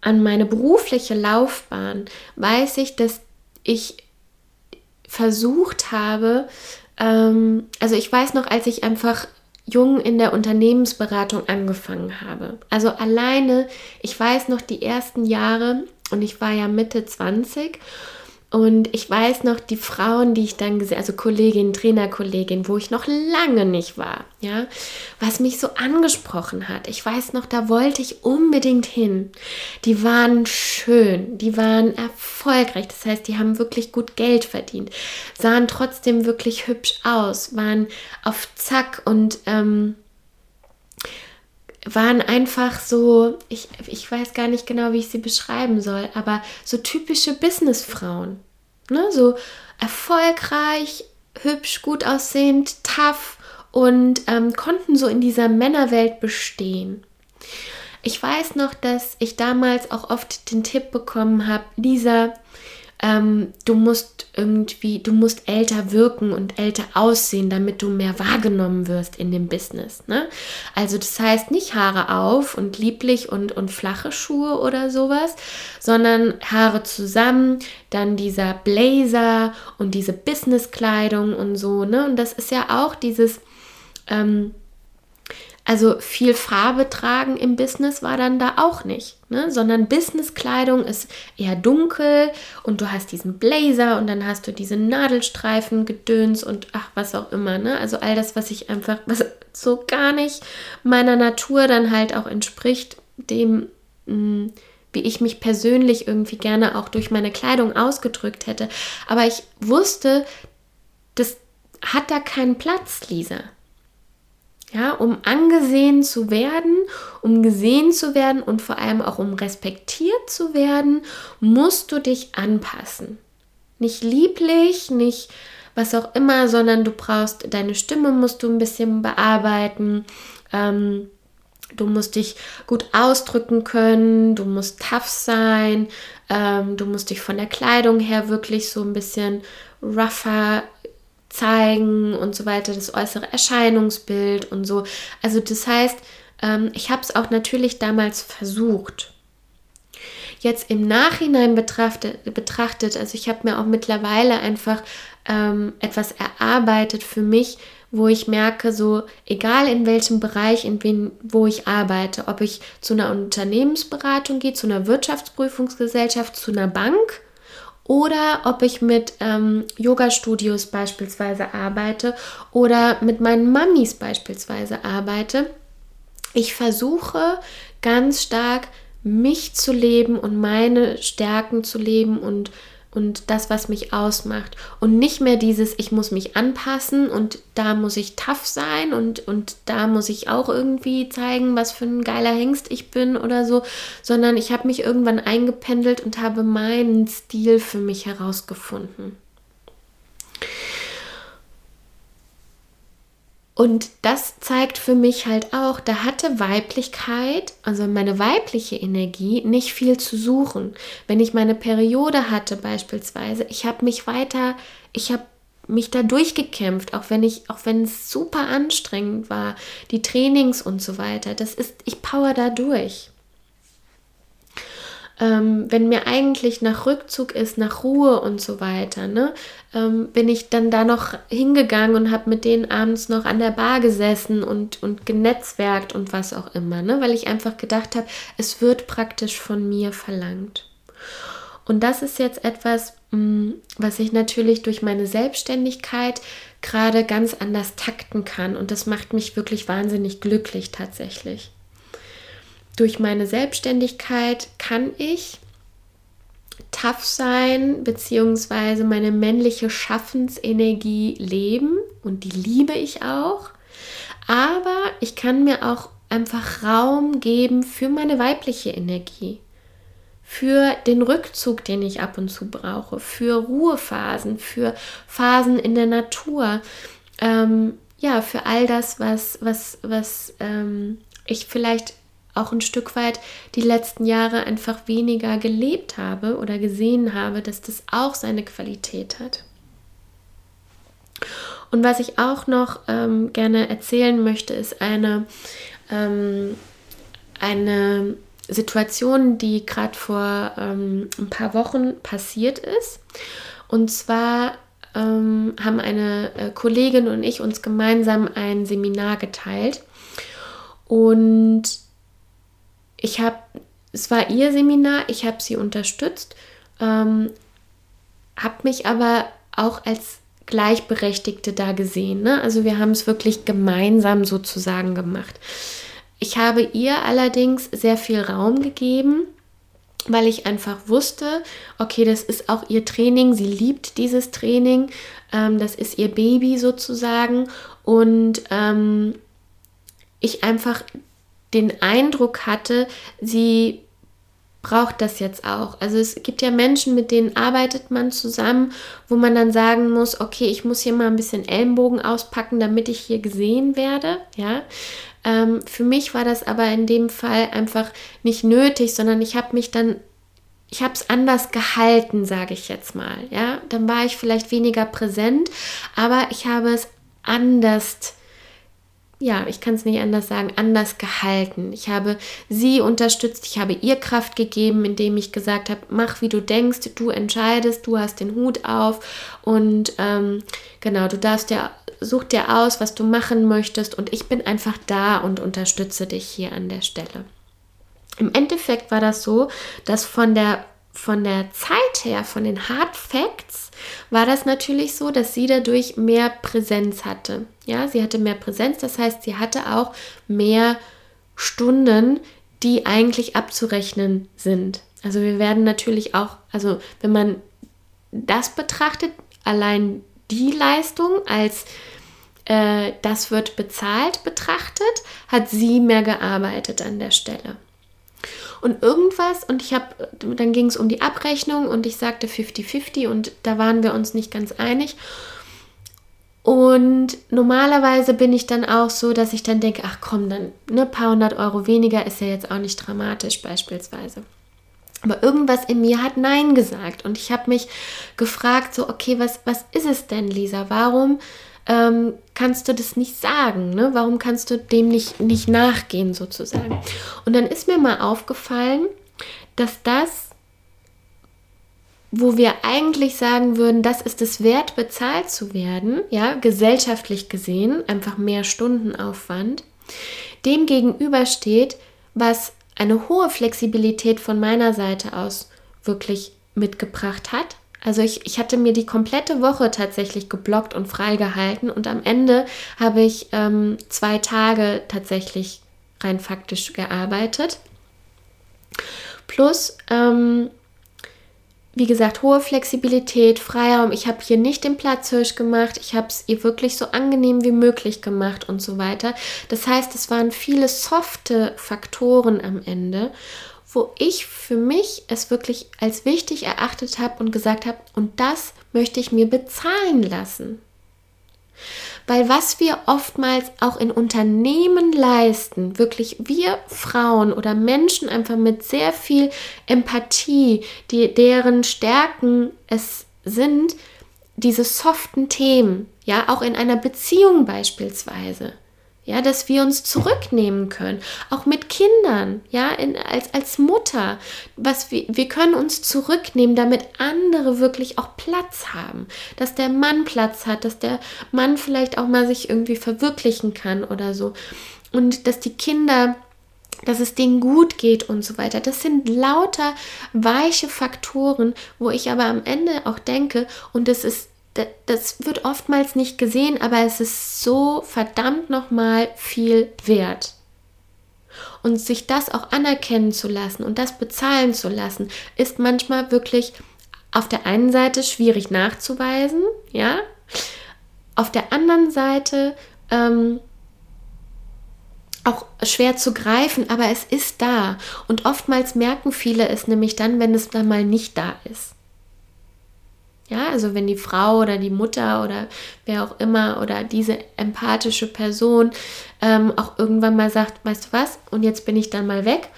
an meine berufliche Laufbahn, weiß ich, dass ich versucht habe, ähm, also ich weiß noch, als ich einfach jung in der Unternehmensberatung angefangen habe. Also alleine, ich weiß noch die ersten Jahre und ich war ja Mitte 20 und ich weiß noch, die Frauen, die ich dann gesehen, also Kollegin, Trainerkollegin, wo ich noch lange nicht war, ja, was mich so angesprochen hat. Ich weiß noch, da wollte ich unbedingt hin. Die waren schön, die waren erfolgreich, das heißt, die haben wirklich gut Geld verdient, sahen trotzdem wirklich hübsch aus, waren auf Zack und ähm, waren einfach so, ich, ich weiß gar nicht genau, wie ich sie beschreiben soll, aber so typische Businessfrauen. Ne? So erfolgreich, hübsch, gut aussehend, tough und ähm, konnten so in dieser Männerwelt bestehen. Ich weiß noch, dass ich damals auch oft den Tipp bekommen habe, Lisa, ähm, du musst irgendwie, du musst älter wirken und älter aussehen, damit du mehr wahrgenommen wirst in dem Business. Ne? Also das heißt nicht Haare auf und lieblich und, und flache Schuhe oder sowas, sondern Haare zusammen, dann dieser Blazer und diese Businesskleidung und so. Ne? Und das ist ja auch dieses ähm, also viel Farbe tragen im Business war dann da auch nicht, ne? sondern Businesskleidung ist eher dunkel und du hast diesen Blazer und dann hast du diese Nadelstreifen, Gedöns und ach, was auch immer. Ne? Also all das, was ich einfach, was so gar nicht meiner Natur dann halt auch entspricht, dem, mh, mm, wie ich mich persönlich irgendwie gerne auch durch meine Kleidung ausgedrückt hätte. Aber ich wusste, das hat da keinen Platz, Lisa. Ja, um angesehen zu werden, um gesehen zu werden und vor allem auch um respektiert zu werden, musst du dich anpassen. Nicht lieblich, nicht was auch immer, sondern du brauchst, deine Stimme musst du ein bisschen bearbeiten. Ähm, du musst dich gut ausdrücken können, du musst tough sein, ähm, du musst dich von der Kleidung her wirklich so ein bisschen rougher zeigen und so weiter, das äußere Erscheinungsbild und so. Also das heißt, ähm, ich habe es auch natürlich damals versucht. Jetzt im Nachhinein betrachtet, betrachtet also ich habe mir auch mittlerweile einfach ähm, etwas erarbeitet für mich, wo ich merke, so egal in welchem Bereich, in wen, wo ich arbeite, ob ich zu einer Unternehmensberatung gehe, zu einer Wirtschaftsprüfungsgesellschaft, zu einer Bank, oder ob ich mit ähm, Yoga-Studios beispielsweise arbeite oder mit meinen Mamis beispielsweise arbeite. Ich versuche ganz stark mich zu leben und meine Stärken zu leben und und das, was mich ausmacht. Und nicht mehr dieses, ich muss mich anpassen und da muss ich tough sein und, und da muss ich auch irgendwie zeigen, was für ein geiler Hengst ich bin oder so, sondern ich habe mich irgendwann eingependelt und habe meinen Stil für mich herausgefunden. Und das zeigt für mich halt auch, da hatte Weiblichkeit, also meine weibliche Energie, nicht viel zu suchen. Wenn ich meine Periode hatte beispielsweise, ich habe mich weiter, ich habe mich da durchgekämpft, auch wenn ich, auch wenn es super anstrengend war, die Trainings und so weiter. Das ist, ich power da durch ähm, wenn mir eigentlich nach Rückzug ist, nach Ruhe und so weiter, ne, ähm, bin ich dann da noch hingegangen und habe mit denen abends noch an der Bar gesessen und, und genetzwerkt und was auch immer, ne, weil ich einfach gedacht habe, es wird praktisch von mir verlangt. Und das ist jetzt etwas, mm, was ich natürlich durch meine Selbstständigkeit gerade ganz anders takten kann. Und das macht mich wirklich wahnsinnig glücklich tatsächlich durch meine Selbstständigkeit kann ich tough sein, beziehungsweise meine männliche Schaffensenergie leben. Und die liebe ich auch. Aber ich kann mir auch einfach Raum geben für meine weibliche Energie, für den Rückzug, den ich ab und zu brauche, für Ruhephasen, für Phasen in der Natur, ähm, ja, für all das, was, was, was ähm, ich vielleicht auch ein Stück weit die letzten Jahre einfach weniger gelebt habe oder gesehen habe, dass das auch seine Qualität hat. Und was ich auch noch ähm, gerne erzählen möchte, ist eine, ähm, eine Situation, die gerade vor ähm, ein paar Wochen passiert ist. Und zwar ähm, haben eine äh, Kollegin und ich uns gemeinsam ein Seminar geteilt. Und ich habe, es war ihr Seminar, ich habe sie unterstützt, ähm, habe mich aber auch als Gleichberechtigte da gesehen. Ne? Also wir haben es wirklich gemeinsam sozusagen gemacht. Ich habe ihr allerdings sehr viel Raum gegeben, weil ich einfach wusste, okay, das ist auch ihr Training, sie liebt dieses Training, ähm, das ist ihr Baby sozusagen und ähm, ich einfach den Eindruck hatte, sie braucht das jetzt auch. Also es gibt ja Menschen, mit denen arbeitet man zusammen, wo man dann sagen muss, okay, ich muss hier mal ein bisschen Ellenbogen auspacken, damit ich hier gesehen werde. Ja, ähm, für mich war das aber in dem Fall einfach nicht nötig, sondern ich habe mich dann ich habe es anders gehalten, sage ich jetzt mal. Ja, dann war ich vielleicht weniger präsent, aber ich habe es anders ja, ich kann es nicht anders sagen, anders gehalten. Ich habe sie unterstützt, ich habe ihr Kraft gegeben, indem ich gesagt habe, mach wie du denkst, du entscheidest, du hast den Hut auf und ähm, genau, du darfst dir, such dir aus, was du machen möchtest und ich bin einfach da und unterstütze dich hier an der Stelle. Im Endeffekt war das so, dass von der von der Zeit her, von den Hard Facts, war das natürlich so, dass sie dadurch mehr Präsenz hatte. Ja, sie hatte mehr Präsenz, das heißt, sie hatte auch mehr Stunden, die eigentlich abzurechnen sind. Also wir werden natürlich auch, also wenn man das betrachtet, allein die Leistung als äh, das wird bezahlt betrachtet, hat sie mehr gearbeitet an der Stelle und irgendwas und ich habe, dann ging es um die Abrechnung und ich sagte 50-50 und da waren wir uns nicht ganz einig. Und normalerweise bin ich dann auch so, dass ich dann denke, ach komm, dann ne paar hundert Euro weniger ist ja jetzt auch nicht dramatisch beispielsweise. Aber irgendwas in mir hat Nein gesagt und ich habe mich gefragt, so, okay, was, was ist es denn, Lisa? Warum ähm, kannst du das nicht sagen? Ne? Warum kannst du dem nicht, nicht nachgehen sozusagen? Und dann ist mir mal aufgefallen, dass das, wo wir eigentlich sagen würden, das ist es wert, bezahlt zu werden, ja, gesellschaftlich gesehen, einfach mehr Stundenaufwand, dem gegenüber steht, was eine hohe Flexibilität von meiner Seite aus wirklich mitgebracht hat, also ich, ich hatte mir die komplette Woche tatsächlich geblockt und freigehalten und am Ende habe ich ähm, zwei Tage tatsächlich rein faktisch gearbeitet. Plus, ähm, wie gesagt, hohe Flexibilität, Freiraum. Ich habe hier nicht den Platzhirsch gemacht. Ich habe es ihr wirklich so angenehm wie möglich gemacht und so weiter. Das heißt, es waren viele softe Faktoren am Ende wo ich für mich es wirklich als wichtig erachtet habe und gesagt habe, und das möchte ich mir bezahlen lassen. Weil was wir oftmals auch in Unternehmen leisten, wirklich wir Frauen oder Menschen einfach mit sehr viel Empathie, die, deren Stärken es sind, diese soften Themen, ja, auch in einer Beziehung beispielsweise ja, dass wir uns zurücknehmen können, auch mit Kindern, ja, in, als, als Mutter, was wir, wir können uns zurücknehmen, damit andere wirklich auch Platz haben, dass der Mann Platz hat, dass der Mann vielleicht auch mal sich irgendwie verwirklichen kann oder so. Und dass die Kinder dass es denen gut geht und so weiter. Das sind lauter weiche Faktoren, wo ich aber am Ende auch denke, und das ist das wird oftmals nicht gesehen, aber es ist so verdammt nochmal viel wert. Und sich das auch anerkennen zu lassen und das bezahlen zu lassen, ist manchmal wirklich auf der einen Seite schwierig nachzuweisen, ja. Auf der anderen Seite ähm, auch schwer zu greifen, aber es ist da. Und oftmals merken viele es nämlich dann, wenn es dann mal nicht da ist. Ja, also wenn die Frau oder die Mutter oder wer auch immer oder diese empathische Person ähm, auch irgendwann mal sagt, weißt du was, und jetzt bin ich dann mal weg.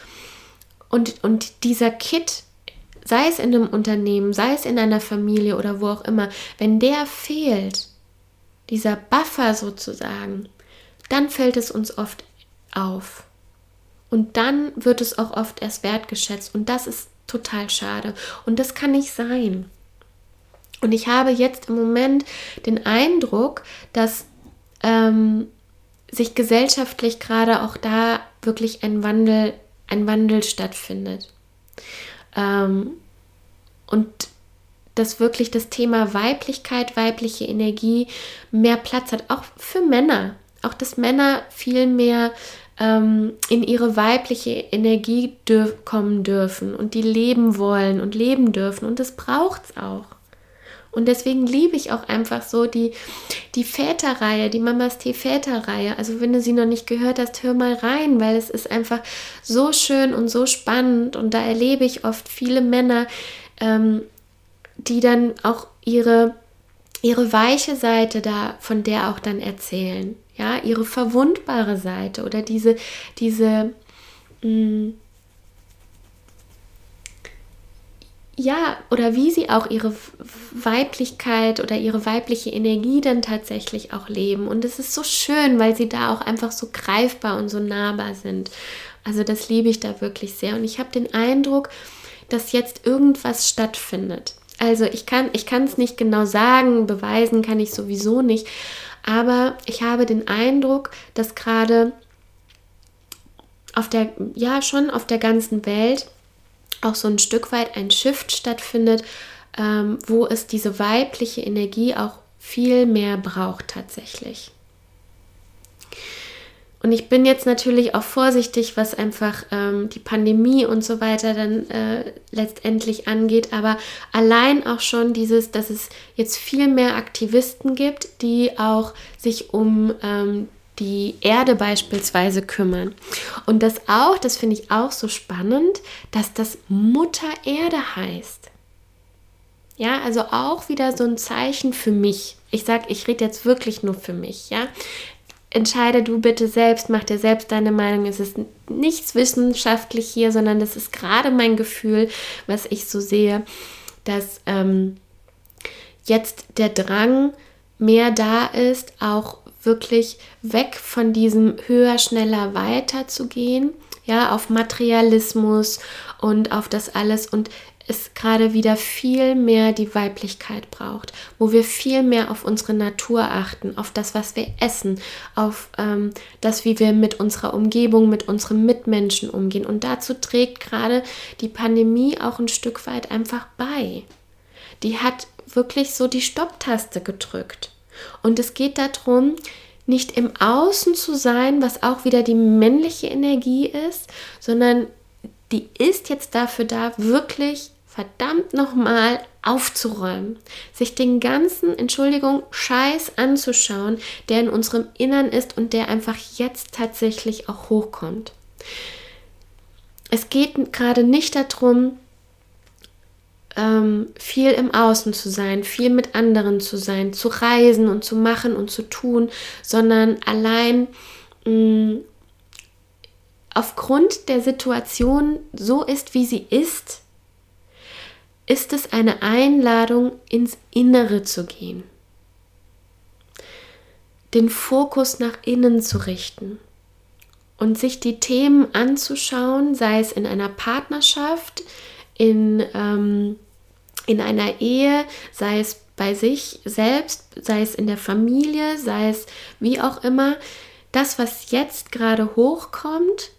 Und, und dieser Kit, sei es in einem Unternehmen, sei es in einer Familie oder wo auch immer, wenn der fehlt, dieser Buffer sozusagen, dann fällt es uns oft auf. Und dann wird es auch oft erst wertgeschätzt. Und das ist total schade. Und das kann nicht sein. Und ich habe jetzt im Moment den Eindruck, dass ähm, sich gesellschaftlich gerade auch da wirklich ein Wandel, ein Wandel stattfindet. Ähm, und dass wirklich das Thema Weiblichkeit, weibliche Energie mehr Platz hat, auch für Männer. Auch dass Männer viel mehr ähm, in ihre weibliche Energie dürf kommen dürfen und die leben wollen und leben dürfen. Und das braucht es auch. Und deswegen liebe ich auch einfach so die, die Väterreihe, die Mamas Tee Väterreihe. Also wenn du sie noch nicht gehört hast, hör mal rein, weil es ist einfach so schön und so spannend. Und da erlebe ich oft viele Männer, ähm, die dann auch ihre, ihre weiche Seite da, von der auch dann erzählen. Ja, ihre verwundbare Seite oder diese, diese, mh, ja, oder wie sie auch ihre Weiblichkeit oder ihre weibliche Energie dann tatsächlich auch leben. Und es ist so schön, weil sie da auch einfach so greifbar und so nahbar sind. Also das liebe ich da wirklich sehr. Und ich habe den Eindruck, dass jetzt irgendwas stattfindet. Also ich kann ich es nicht genau sagen, beweisen kann ich sowieso nicht, aber ich habe den Eindruck, dass gerade auf der ja schon auf der ganzen Welt auch so ein Stück weit ein Shift stattfindet, ähm, wo es diese weibliche Energie auch viel mehr braucht tatsächlich. Und ich bin jetzt natürlich auch vorsichtig, was einfach ähm, die Pandemie und so weiter dann äh, letztendlich angeht, aber allein auch schon dieses, dass es jetzt viel mehr Aktivisten gibt, die auch sich um ähm, die Erde beispielsweise kümmern. Und das auch, das finde ich auch so spannend, dass das Mutter Erde heißt. Ja, also auch wieder so ein Zeichen für mich. Ich sage, ich rede jetzt wirklich nur für mich, ja. Entscheide du bitte selbst, mach dir selbst deine Meinung. Es ist nichts wissenschaftlich hier, sondern das ist gerade mein Gefühl, was ich so sehe, dass ähm, jetzt der Drang mehr da ist, auch wirklich weg von diesem höher, schneller, weiter zu gehen, ja, auf Materialismus und auf das alles und es gerade wieder viel mehr die Weiblichkeit braucht, wo wir viel mehr auf unsere Natur achten, auf das, was wir essen, auf ähm, das, wie wir mit unserer Umgebung, mit unseren Mitmenschen umgehen. Und dazu trägt gerade die Pandemie auch ein Stück weit einfach bei. Die hat wirklich so die Stopptaste gedrückt. Und es geht darum, nicht im Außen zu sein, was auch wieder die männliche Energie ist, sondern die ist jetzt dafür da, wirklich verdammt nochmal aufzuräumen, sich den ganzen, Entschuldigung, Scheiß anzuschauen, der in unserem Innern ist und der einfach jetzt tatsächlich auch hochkommt. Es geht gerade nicht darum, ähm, viel im Außen zu sein, viel mit anderen zu sein, zu reisen und zu machen und zu tun, sondern allein mh, mm, aufgrund der Situation so ist, wie sie ist, ist es eine Einladung, ins Innere zu gehen, den Fokus nach innen zu richten und sich die Themen anzuschauen, sei es in einer Partnerschaft, in, ähm, in einer Ehe, sei es bei sich selbst, sei es in der Familie, sei es wie auch immer, das, was jetzt gerade hochkommt,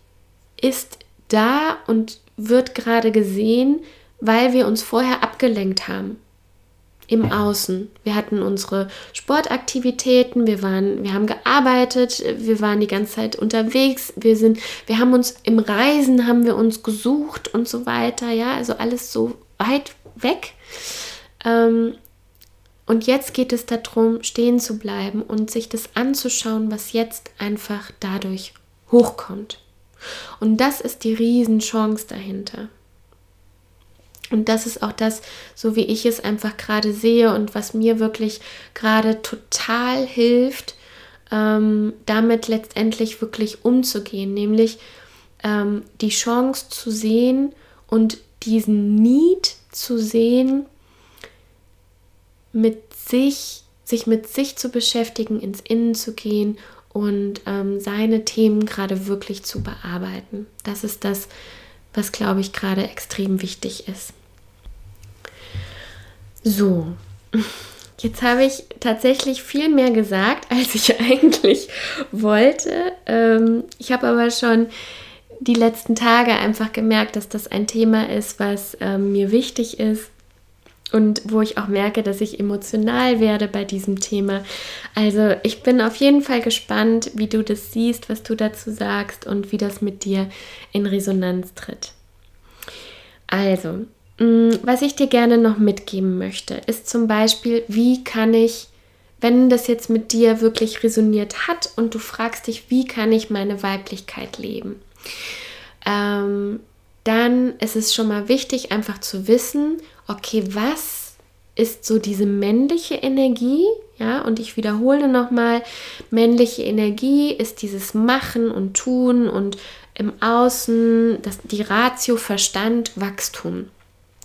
ist da und wird gerade gesehen, weil wir uns vorher abgelenkt haben im Außen. Wir hatten unsere Sportaktivitäten, wir waren, wir haben gearbeitet, wir waren die ganze Zeit unterwegs, wir sind, wir haben uns im Reisen haben wir uns gesucht und so weiter, ja, also alles so weit weg. Ähm, und jetzt geht es darum, stehen zu bleiben und sich das anzuschauen, was jetzt einfach dadurch hochkommt. Und das ist die Riesenchance dahinter. Und das ist auch das, so wie ich es einfach gerade sehe und was mir wirklich gerade total hilft, ähm, damit letztendlich wirklich umzugehen, nämlich ähm, die Chance zu sehen und diesen Need zu sehen, mit sich, sich mit sich zu beschäftigen, ins Innen zu gehen und ähm, seine Themen gerade wirklich zu bearbeiten. Das ist das, was, glaube ich, gerade extrem wichtig ist. So, jetzt habe ich tatsächlich viel mehr gesagt, als ich eigentlich wollte. Ähm, ich habe aber schon die letzten Tage einfach gemerkt, dass das ein Thema ist, was ähm, mir wichtig ist und wo ich auch merke, dass ich emotional werde bei diesem Thema. Also ich bin auf jeden Fall gespannt, wie du das siehst, was du dazu sagst und wie das mit dir in Resonanz tritt. Also, was ich dir gerne noch mitgeben möchte, ist zum Beispiel, wie kann ich, wenn das jetzt mit dir wirklich resoniert hat und du fragst dich, wie kann ich meine Weiblichkeit leben, ähm, dann ist es schon mal wichtig, einfach zu wissen, okay, was ist so diese männliche Energie, ja, und ich wiederhole nochmal, männliche Energie ist dieses Machen und Tun und im Außen, das, die Ratio, Verstand, Wachstum.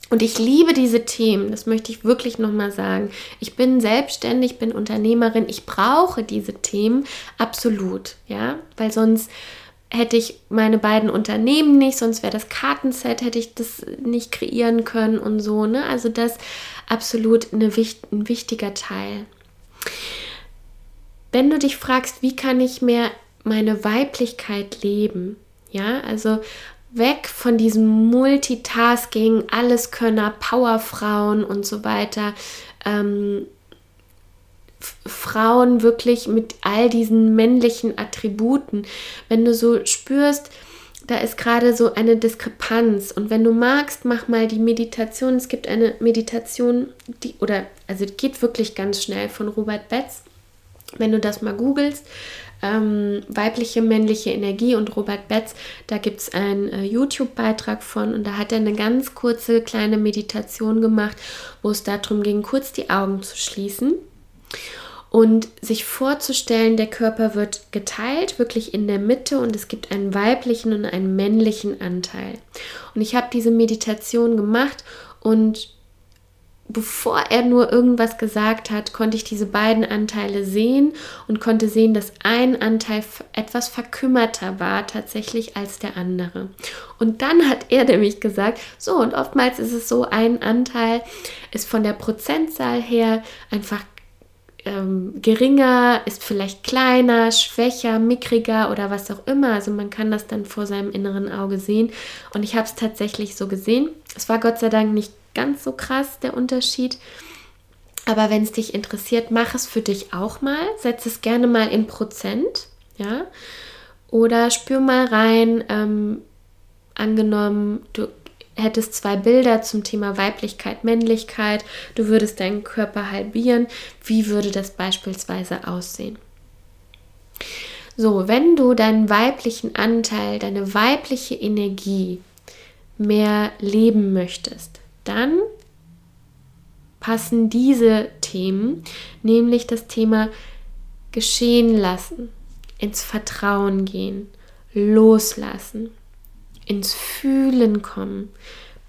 Und ich liebe diese Themen, das möchte ich wirklich nochmal sagen. Ich bin selbstständig, bin Unternehmerin, ich brauche diese Themen absolut, ja, weil sonst hätte ich meine beiden Unternehmen nicht, sonst wäre das Kartenset, hätte ich das nicht kreieren können und so, ne? Also das absolut eine, ein wichtiger Teil. Wenn du dich fragst, wie kann ich mehr meine Weiblichkeit leben, ja, also weg von diesem Multitasking, Alleskönner, Powerfrauen und so weiter. Ähm, Frauen wirklich mit all diesen männlichen Attributen. Wenn du so spürst, da ist gerade so eine Diskrepanz. Und wenn du magst, mach mal die Meditation. Es gibt eine Meditation, die, oder, also geht wirklich ganz schnell von Robert Betz. Wenn du das mal googelst, ähm, weibliche, männliche Energie und Robert Betz, da gibt es einen äh, YouTube-Beitrag von und da hat er eine ganz kurze kleine Meditation gemacht, wo es darum ging, kurz die Augen zu schließen und sich vorzustellen, der Körper wird geteilt, wirklich in der Mitte und es gibt einen weiblichen und einen männlichen Anteil. Und ich habe diese Meditation gemacht und bevor er nur irgendwas gesagt hat, konnte ich diese beiden Anteile sehen und konnte sehen, dass ein Anteil etwas verkümmerter war tatsächlich als der andere. Und dann hat er nämlich gesagt, so und oftmals ist es so, ein Anteil ist von der Prozentzahl her einfach ähm, geringer, ist vielleicht kleiner, schwächer, mickriger oder was auch immer. Also man kann das dann vor seinem inneren Auge sehen. Und ich habe es tatsächlich so gesehen. Es war Gott sei Dank nicht ganz so krass, der Unterschied. Aber wenn es dich interessiert, mach es für dich auch mal. Setz es gerne mal in Prozent, ja. Oder spür mal rein, ähm, angenommen, du hättest zwei Bilder zum Thema Weiblichkeit, Männlichkeit, du würdest deinen Körper halbieren, wie würde das beispielsweise aussehen? So, wenn du deinen weiblichen Anteil, deine weibliche Energie mehr leben möchtest, dann passen diese Themen, nämlich das Thema geschehen lassen, ins Vertrauen gehen, loslassen, ins Fühlen kommen,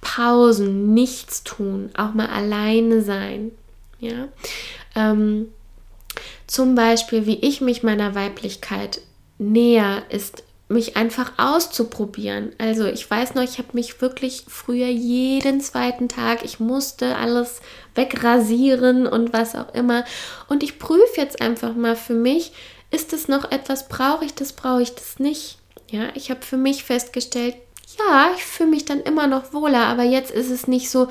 Pausen, nichts tun, auch mal alleine sein. Ja, ähm, zum Beispiel, wie ich mich meiner Weiblichkeit näher, ist mich einfach auszuprobieren. Also ich weiß noch, ich habe mich wirklich früher jeden zweiten Tag, ich musste alles wegrasieren und was auch immer. Und ich prüfe jetzt einfach mal für mich, ist es noch etwas, brauche ich das, brauche ich das nicht? Ja, ich habe für mich festgestellt, ja, ich fühle mich dann immer noch wohler, aber jetzt ist es nicht so,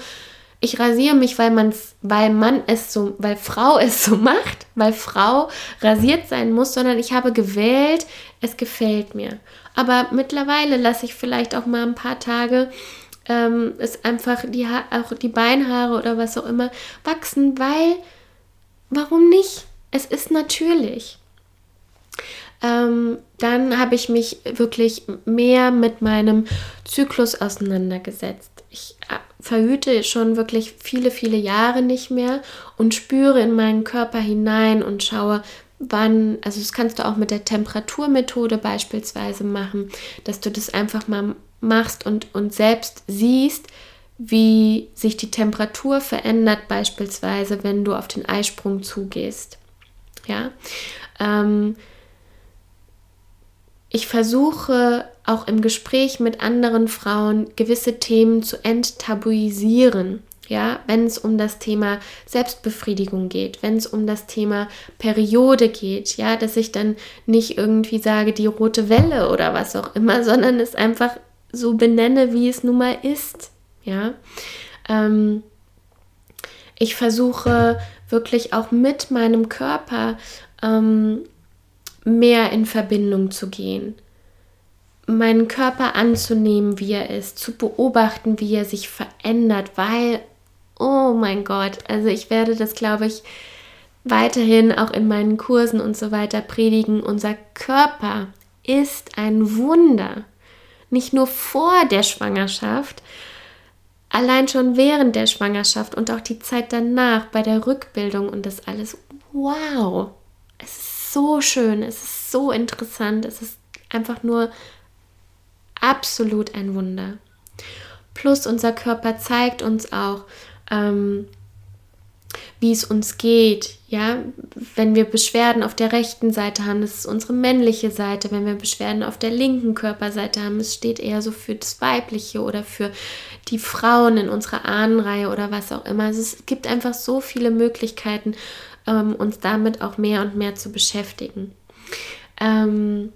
ich rasiere mich, weil man, weil man es so, weil Frau es so macht, weil Frau rasiert sein muss, sondern ich habe gewählt, es gefällt mir. Aber mittlerweile lasse ich vielleicht auch mal ein paar Tage ähm, es einfach die ha auch die Beinhaare oder was auch immer wachsen, weil warum nicht? Es ist natürlich. Ähm, dann habe ich mich wirklich mehr mit meinem Zyklus auseinandergesetzt. Ich äh, verhüte schon wirklich viele, viele Jahre nicht mehr und spüre in meinen Körper hinein und schaue, wann, also das kannst du auch mit der Temperaturmethode beispielsweise machen, dass du das einfach mal machst und, und selbst siehst, wie sich die Temperatur verändert, beispielsweise, wenn du auf den Eisprung zugehst. Ja. Ähm, ich versuche auch im Gespräch mit anderen Frauen gewisse Themen zu enttabuisieren. Ja, wenn es um das Thema Selbstbefriedigung geht, wenn es um das Thema Periode geht, ja, dass ich dann nicht irgendwie sage, die rote Welle oder was auch immer, sondern es einfach so benenne, wie es nun mal ist. Ja, ähm, ich versuche wirklich auch mit meinem Körper ähm, mehr in Verbindung zu gehen. Meinen Körper anzunehmen, wie er ist, zu beobachten, wie er sich verändert, weil, oh mein Gott, also ich werde das, glaube ich, weiterhin auch in meinen Kursen und so weiter predigen. Unser Körper ist ein Wunder. Nicht nur vor der Schwangerschaft, allein schon während der Schwangerschaft und auch die Zeit danach bei der Rückbildung und das alles. Wow! Es ist so schön, es ist so interessant, es ist einfach nur absolut ein Wunder. Plus unser Körper zeigt uns auch, ähm, wie es uns geht. Ja, wenn wir Beschwerden auf der rechten Seite haben, das ist unsere männliche Seite. Wenn wir Beschwerden auf der linken Körperseite haben, es steht eher so für das Weibliche oder für die Frauen in unserer Ahnenreihe oder was auch immer. Also es gibt einfach so viele Möglichkeiten, ähm, uns damit auch mehr und mehr zu beschäftigen. Ähm,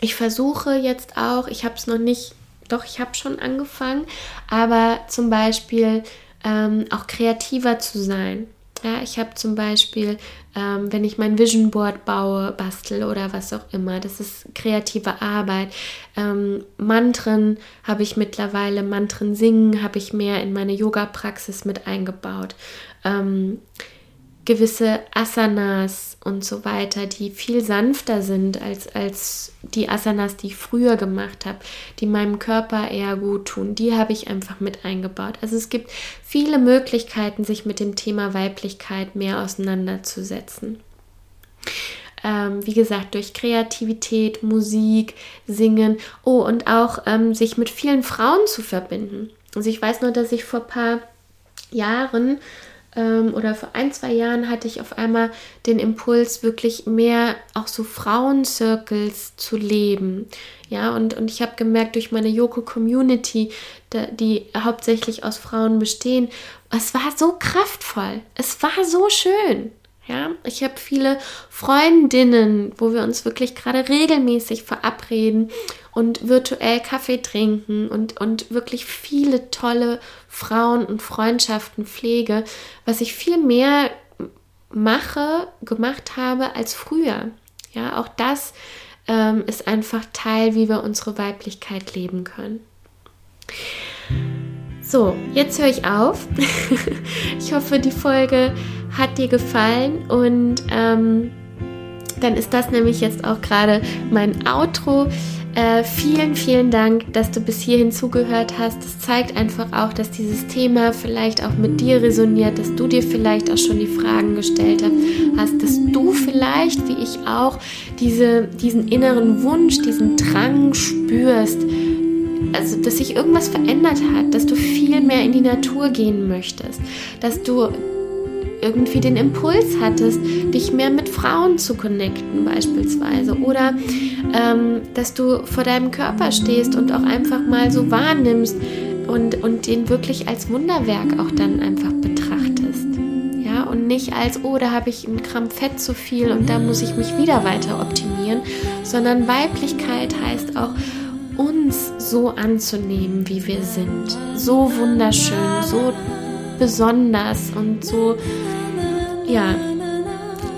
ich versuche jetzt auch, ich habe es noch nicht, doch, ich habe schon angefangen, aber zum Beispiel ähm, auch kreativer zu sein. Ja, ich habe zum Beispiel, ähm, wenn ich mein Vision Board baue, bastel oder was auch immer, das ist kreative Arbeit. Ähm, Mantren habe ich mittlerweile, Mantren singen habe ich mehr in meine Yoga-Praxis mit eingebaut. Ähm, gewisse Asanas und so weiter, die viel sanfter sind als, als die Asanas, die ich früher gemacht habe, die meinem Körper eher gut tun, die habe ich einfach mit eingebaut. Also es gibt viele Möglichkeiten, sich mit dem Thema Weiblichkeit mehr auseinanderzusetzen. Ähm, wie gesagt, durch Kreativität, Musik, Singen, oh, und auch ähm, sich mit vielen Frauen zu verbinden. Also ich weiß nur, dass ich vor ein paar Jahren ähm, oder vor ein, zwei Jahren hatte ich auf einmal den Impuls, wirklich mehr auch so Frauencircles zu leben. Ja, und, und ich habe gemerkt, durch meine Yoko-Community, die hauptsächlich aus Frauen bestehen, es war so kraftvoll. Es war so schön. Ja, ich habe viele Freundinnen, wo wir uns wirklich gerade regelmäßig verabreden und virtuell Kaffee trinken und, und wirklich viele tolle Frauen und Freundschaften pflege, was ich viel mehr mache, gemacht habe als früher. Ja, auch das ähm, ist einfach Teil, wie wir unsere Weiblichkeit leben können. So, jetzt höre ich auf. ich hoffe, die Folge hat dir gefallen und ähm, dann ist das nämlich jetzt auch gerade mein Outro. Äh, vielen, vielen Dank, dass du bis hierhin zugehört hast. Das zeigt einfach auch, dass dieses Thema vielleicht auch mit dir resoniert, dass du dir vielleicht auch schon die Fragen gestellt hast, dass du vielleicht, wie ich auch, diese, diesen inneren Wunsch, diesen Drang spürst, also dass sich irgendwas verändert hat, dass du viel mehr in die Natur gehen möchtest, dass du irgendwie den Impuls hattest, dich mehr mit Frauen zu connecten beispielsweise oder ähm, dass du vor deinem Körper stehst und auch einfach mal so wahrnimmst und, und den wirklich als Wunderwerk auch dann einfach betrachtest. Ja, und nicht als, oh, da habe ich ein Gramm Fett zu viel und da muss ich mich wieder weiter optimieren, sondern Weiblichkeit heißt auch, uns so anzunehmen, wie wir sind. So wunderschön, so besonders und so, ja,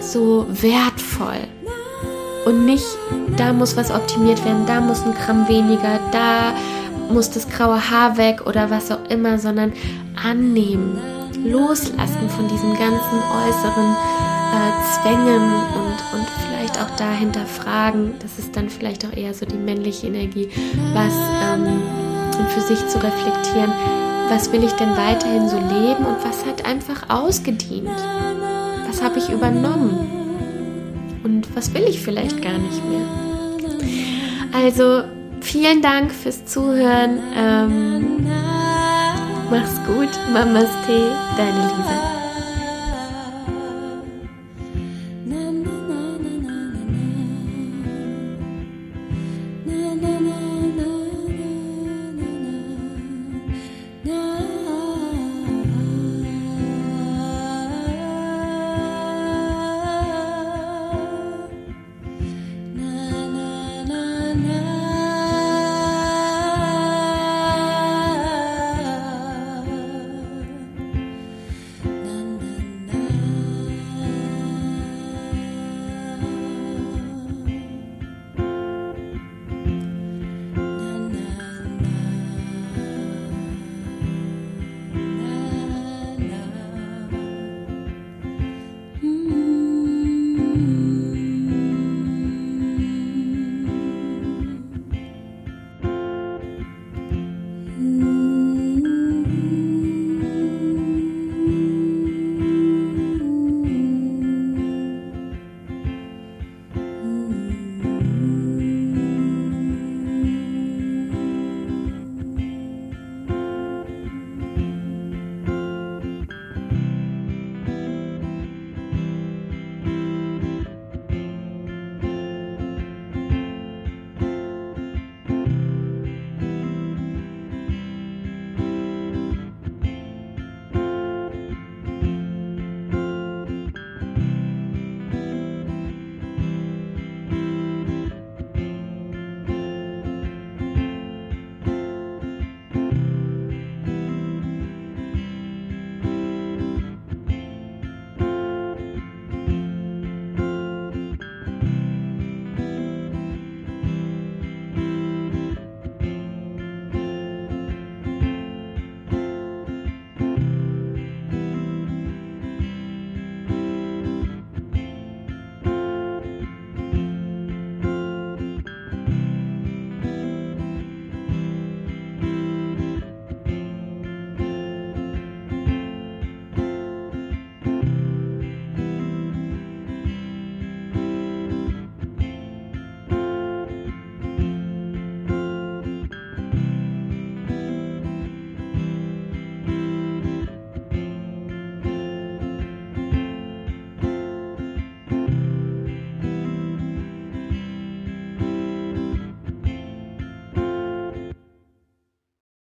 so wertvoll. Und nicht, da muss was optimiert werden, da muss ein Gramm weniger, da muss das graue Haar weg oder was auch immer, sondern annehmen, loslassen von diesen ganzen äußeren äh, Zwängen und, und vielleicht auch dahinter fragen, das ist dann vielleicht auch eher so die männliche Energie, was ähm, für sich zu reflektieren, was will ich denn weiterhin so leben und was hat einfach ausgedient? Was habe ich übernommen? Und was will ich vielleicht gar nicht mehr? Also vielen Dank fürs Zuhören. Ähm, mach's gut, Mamas Tee, deine Lisa.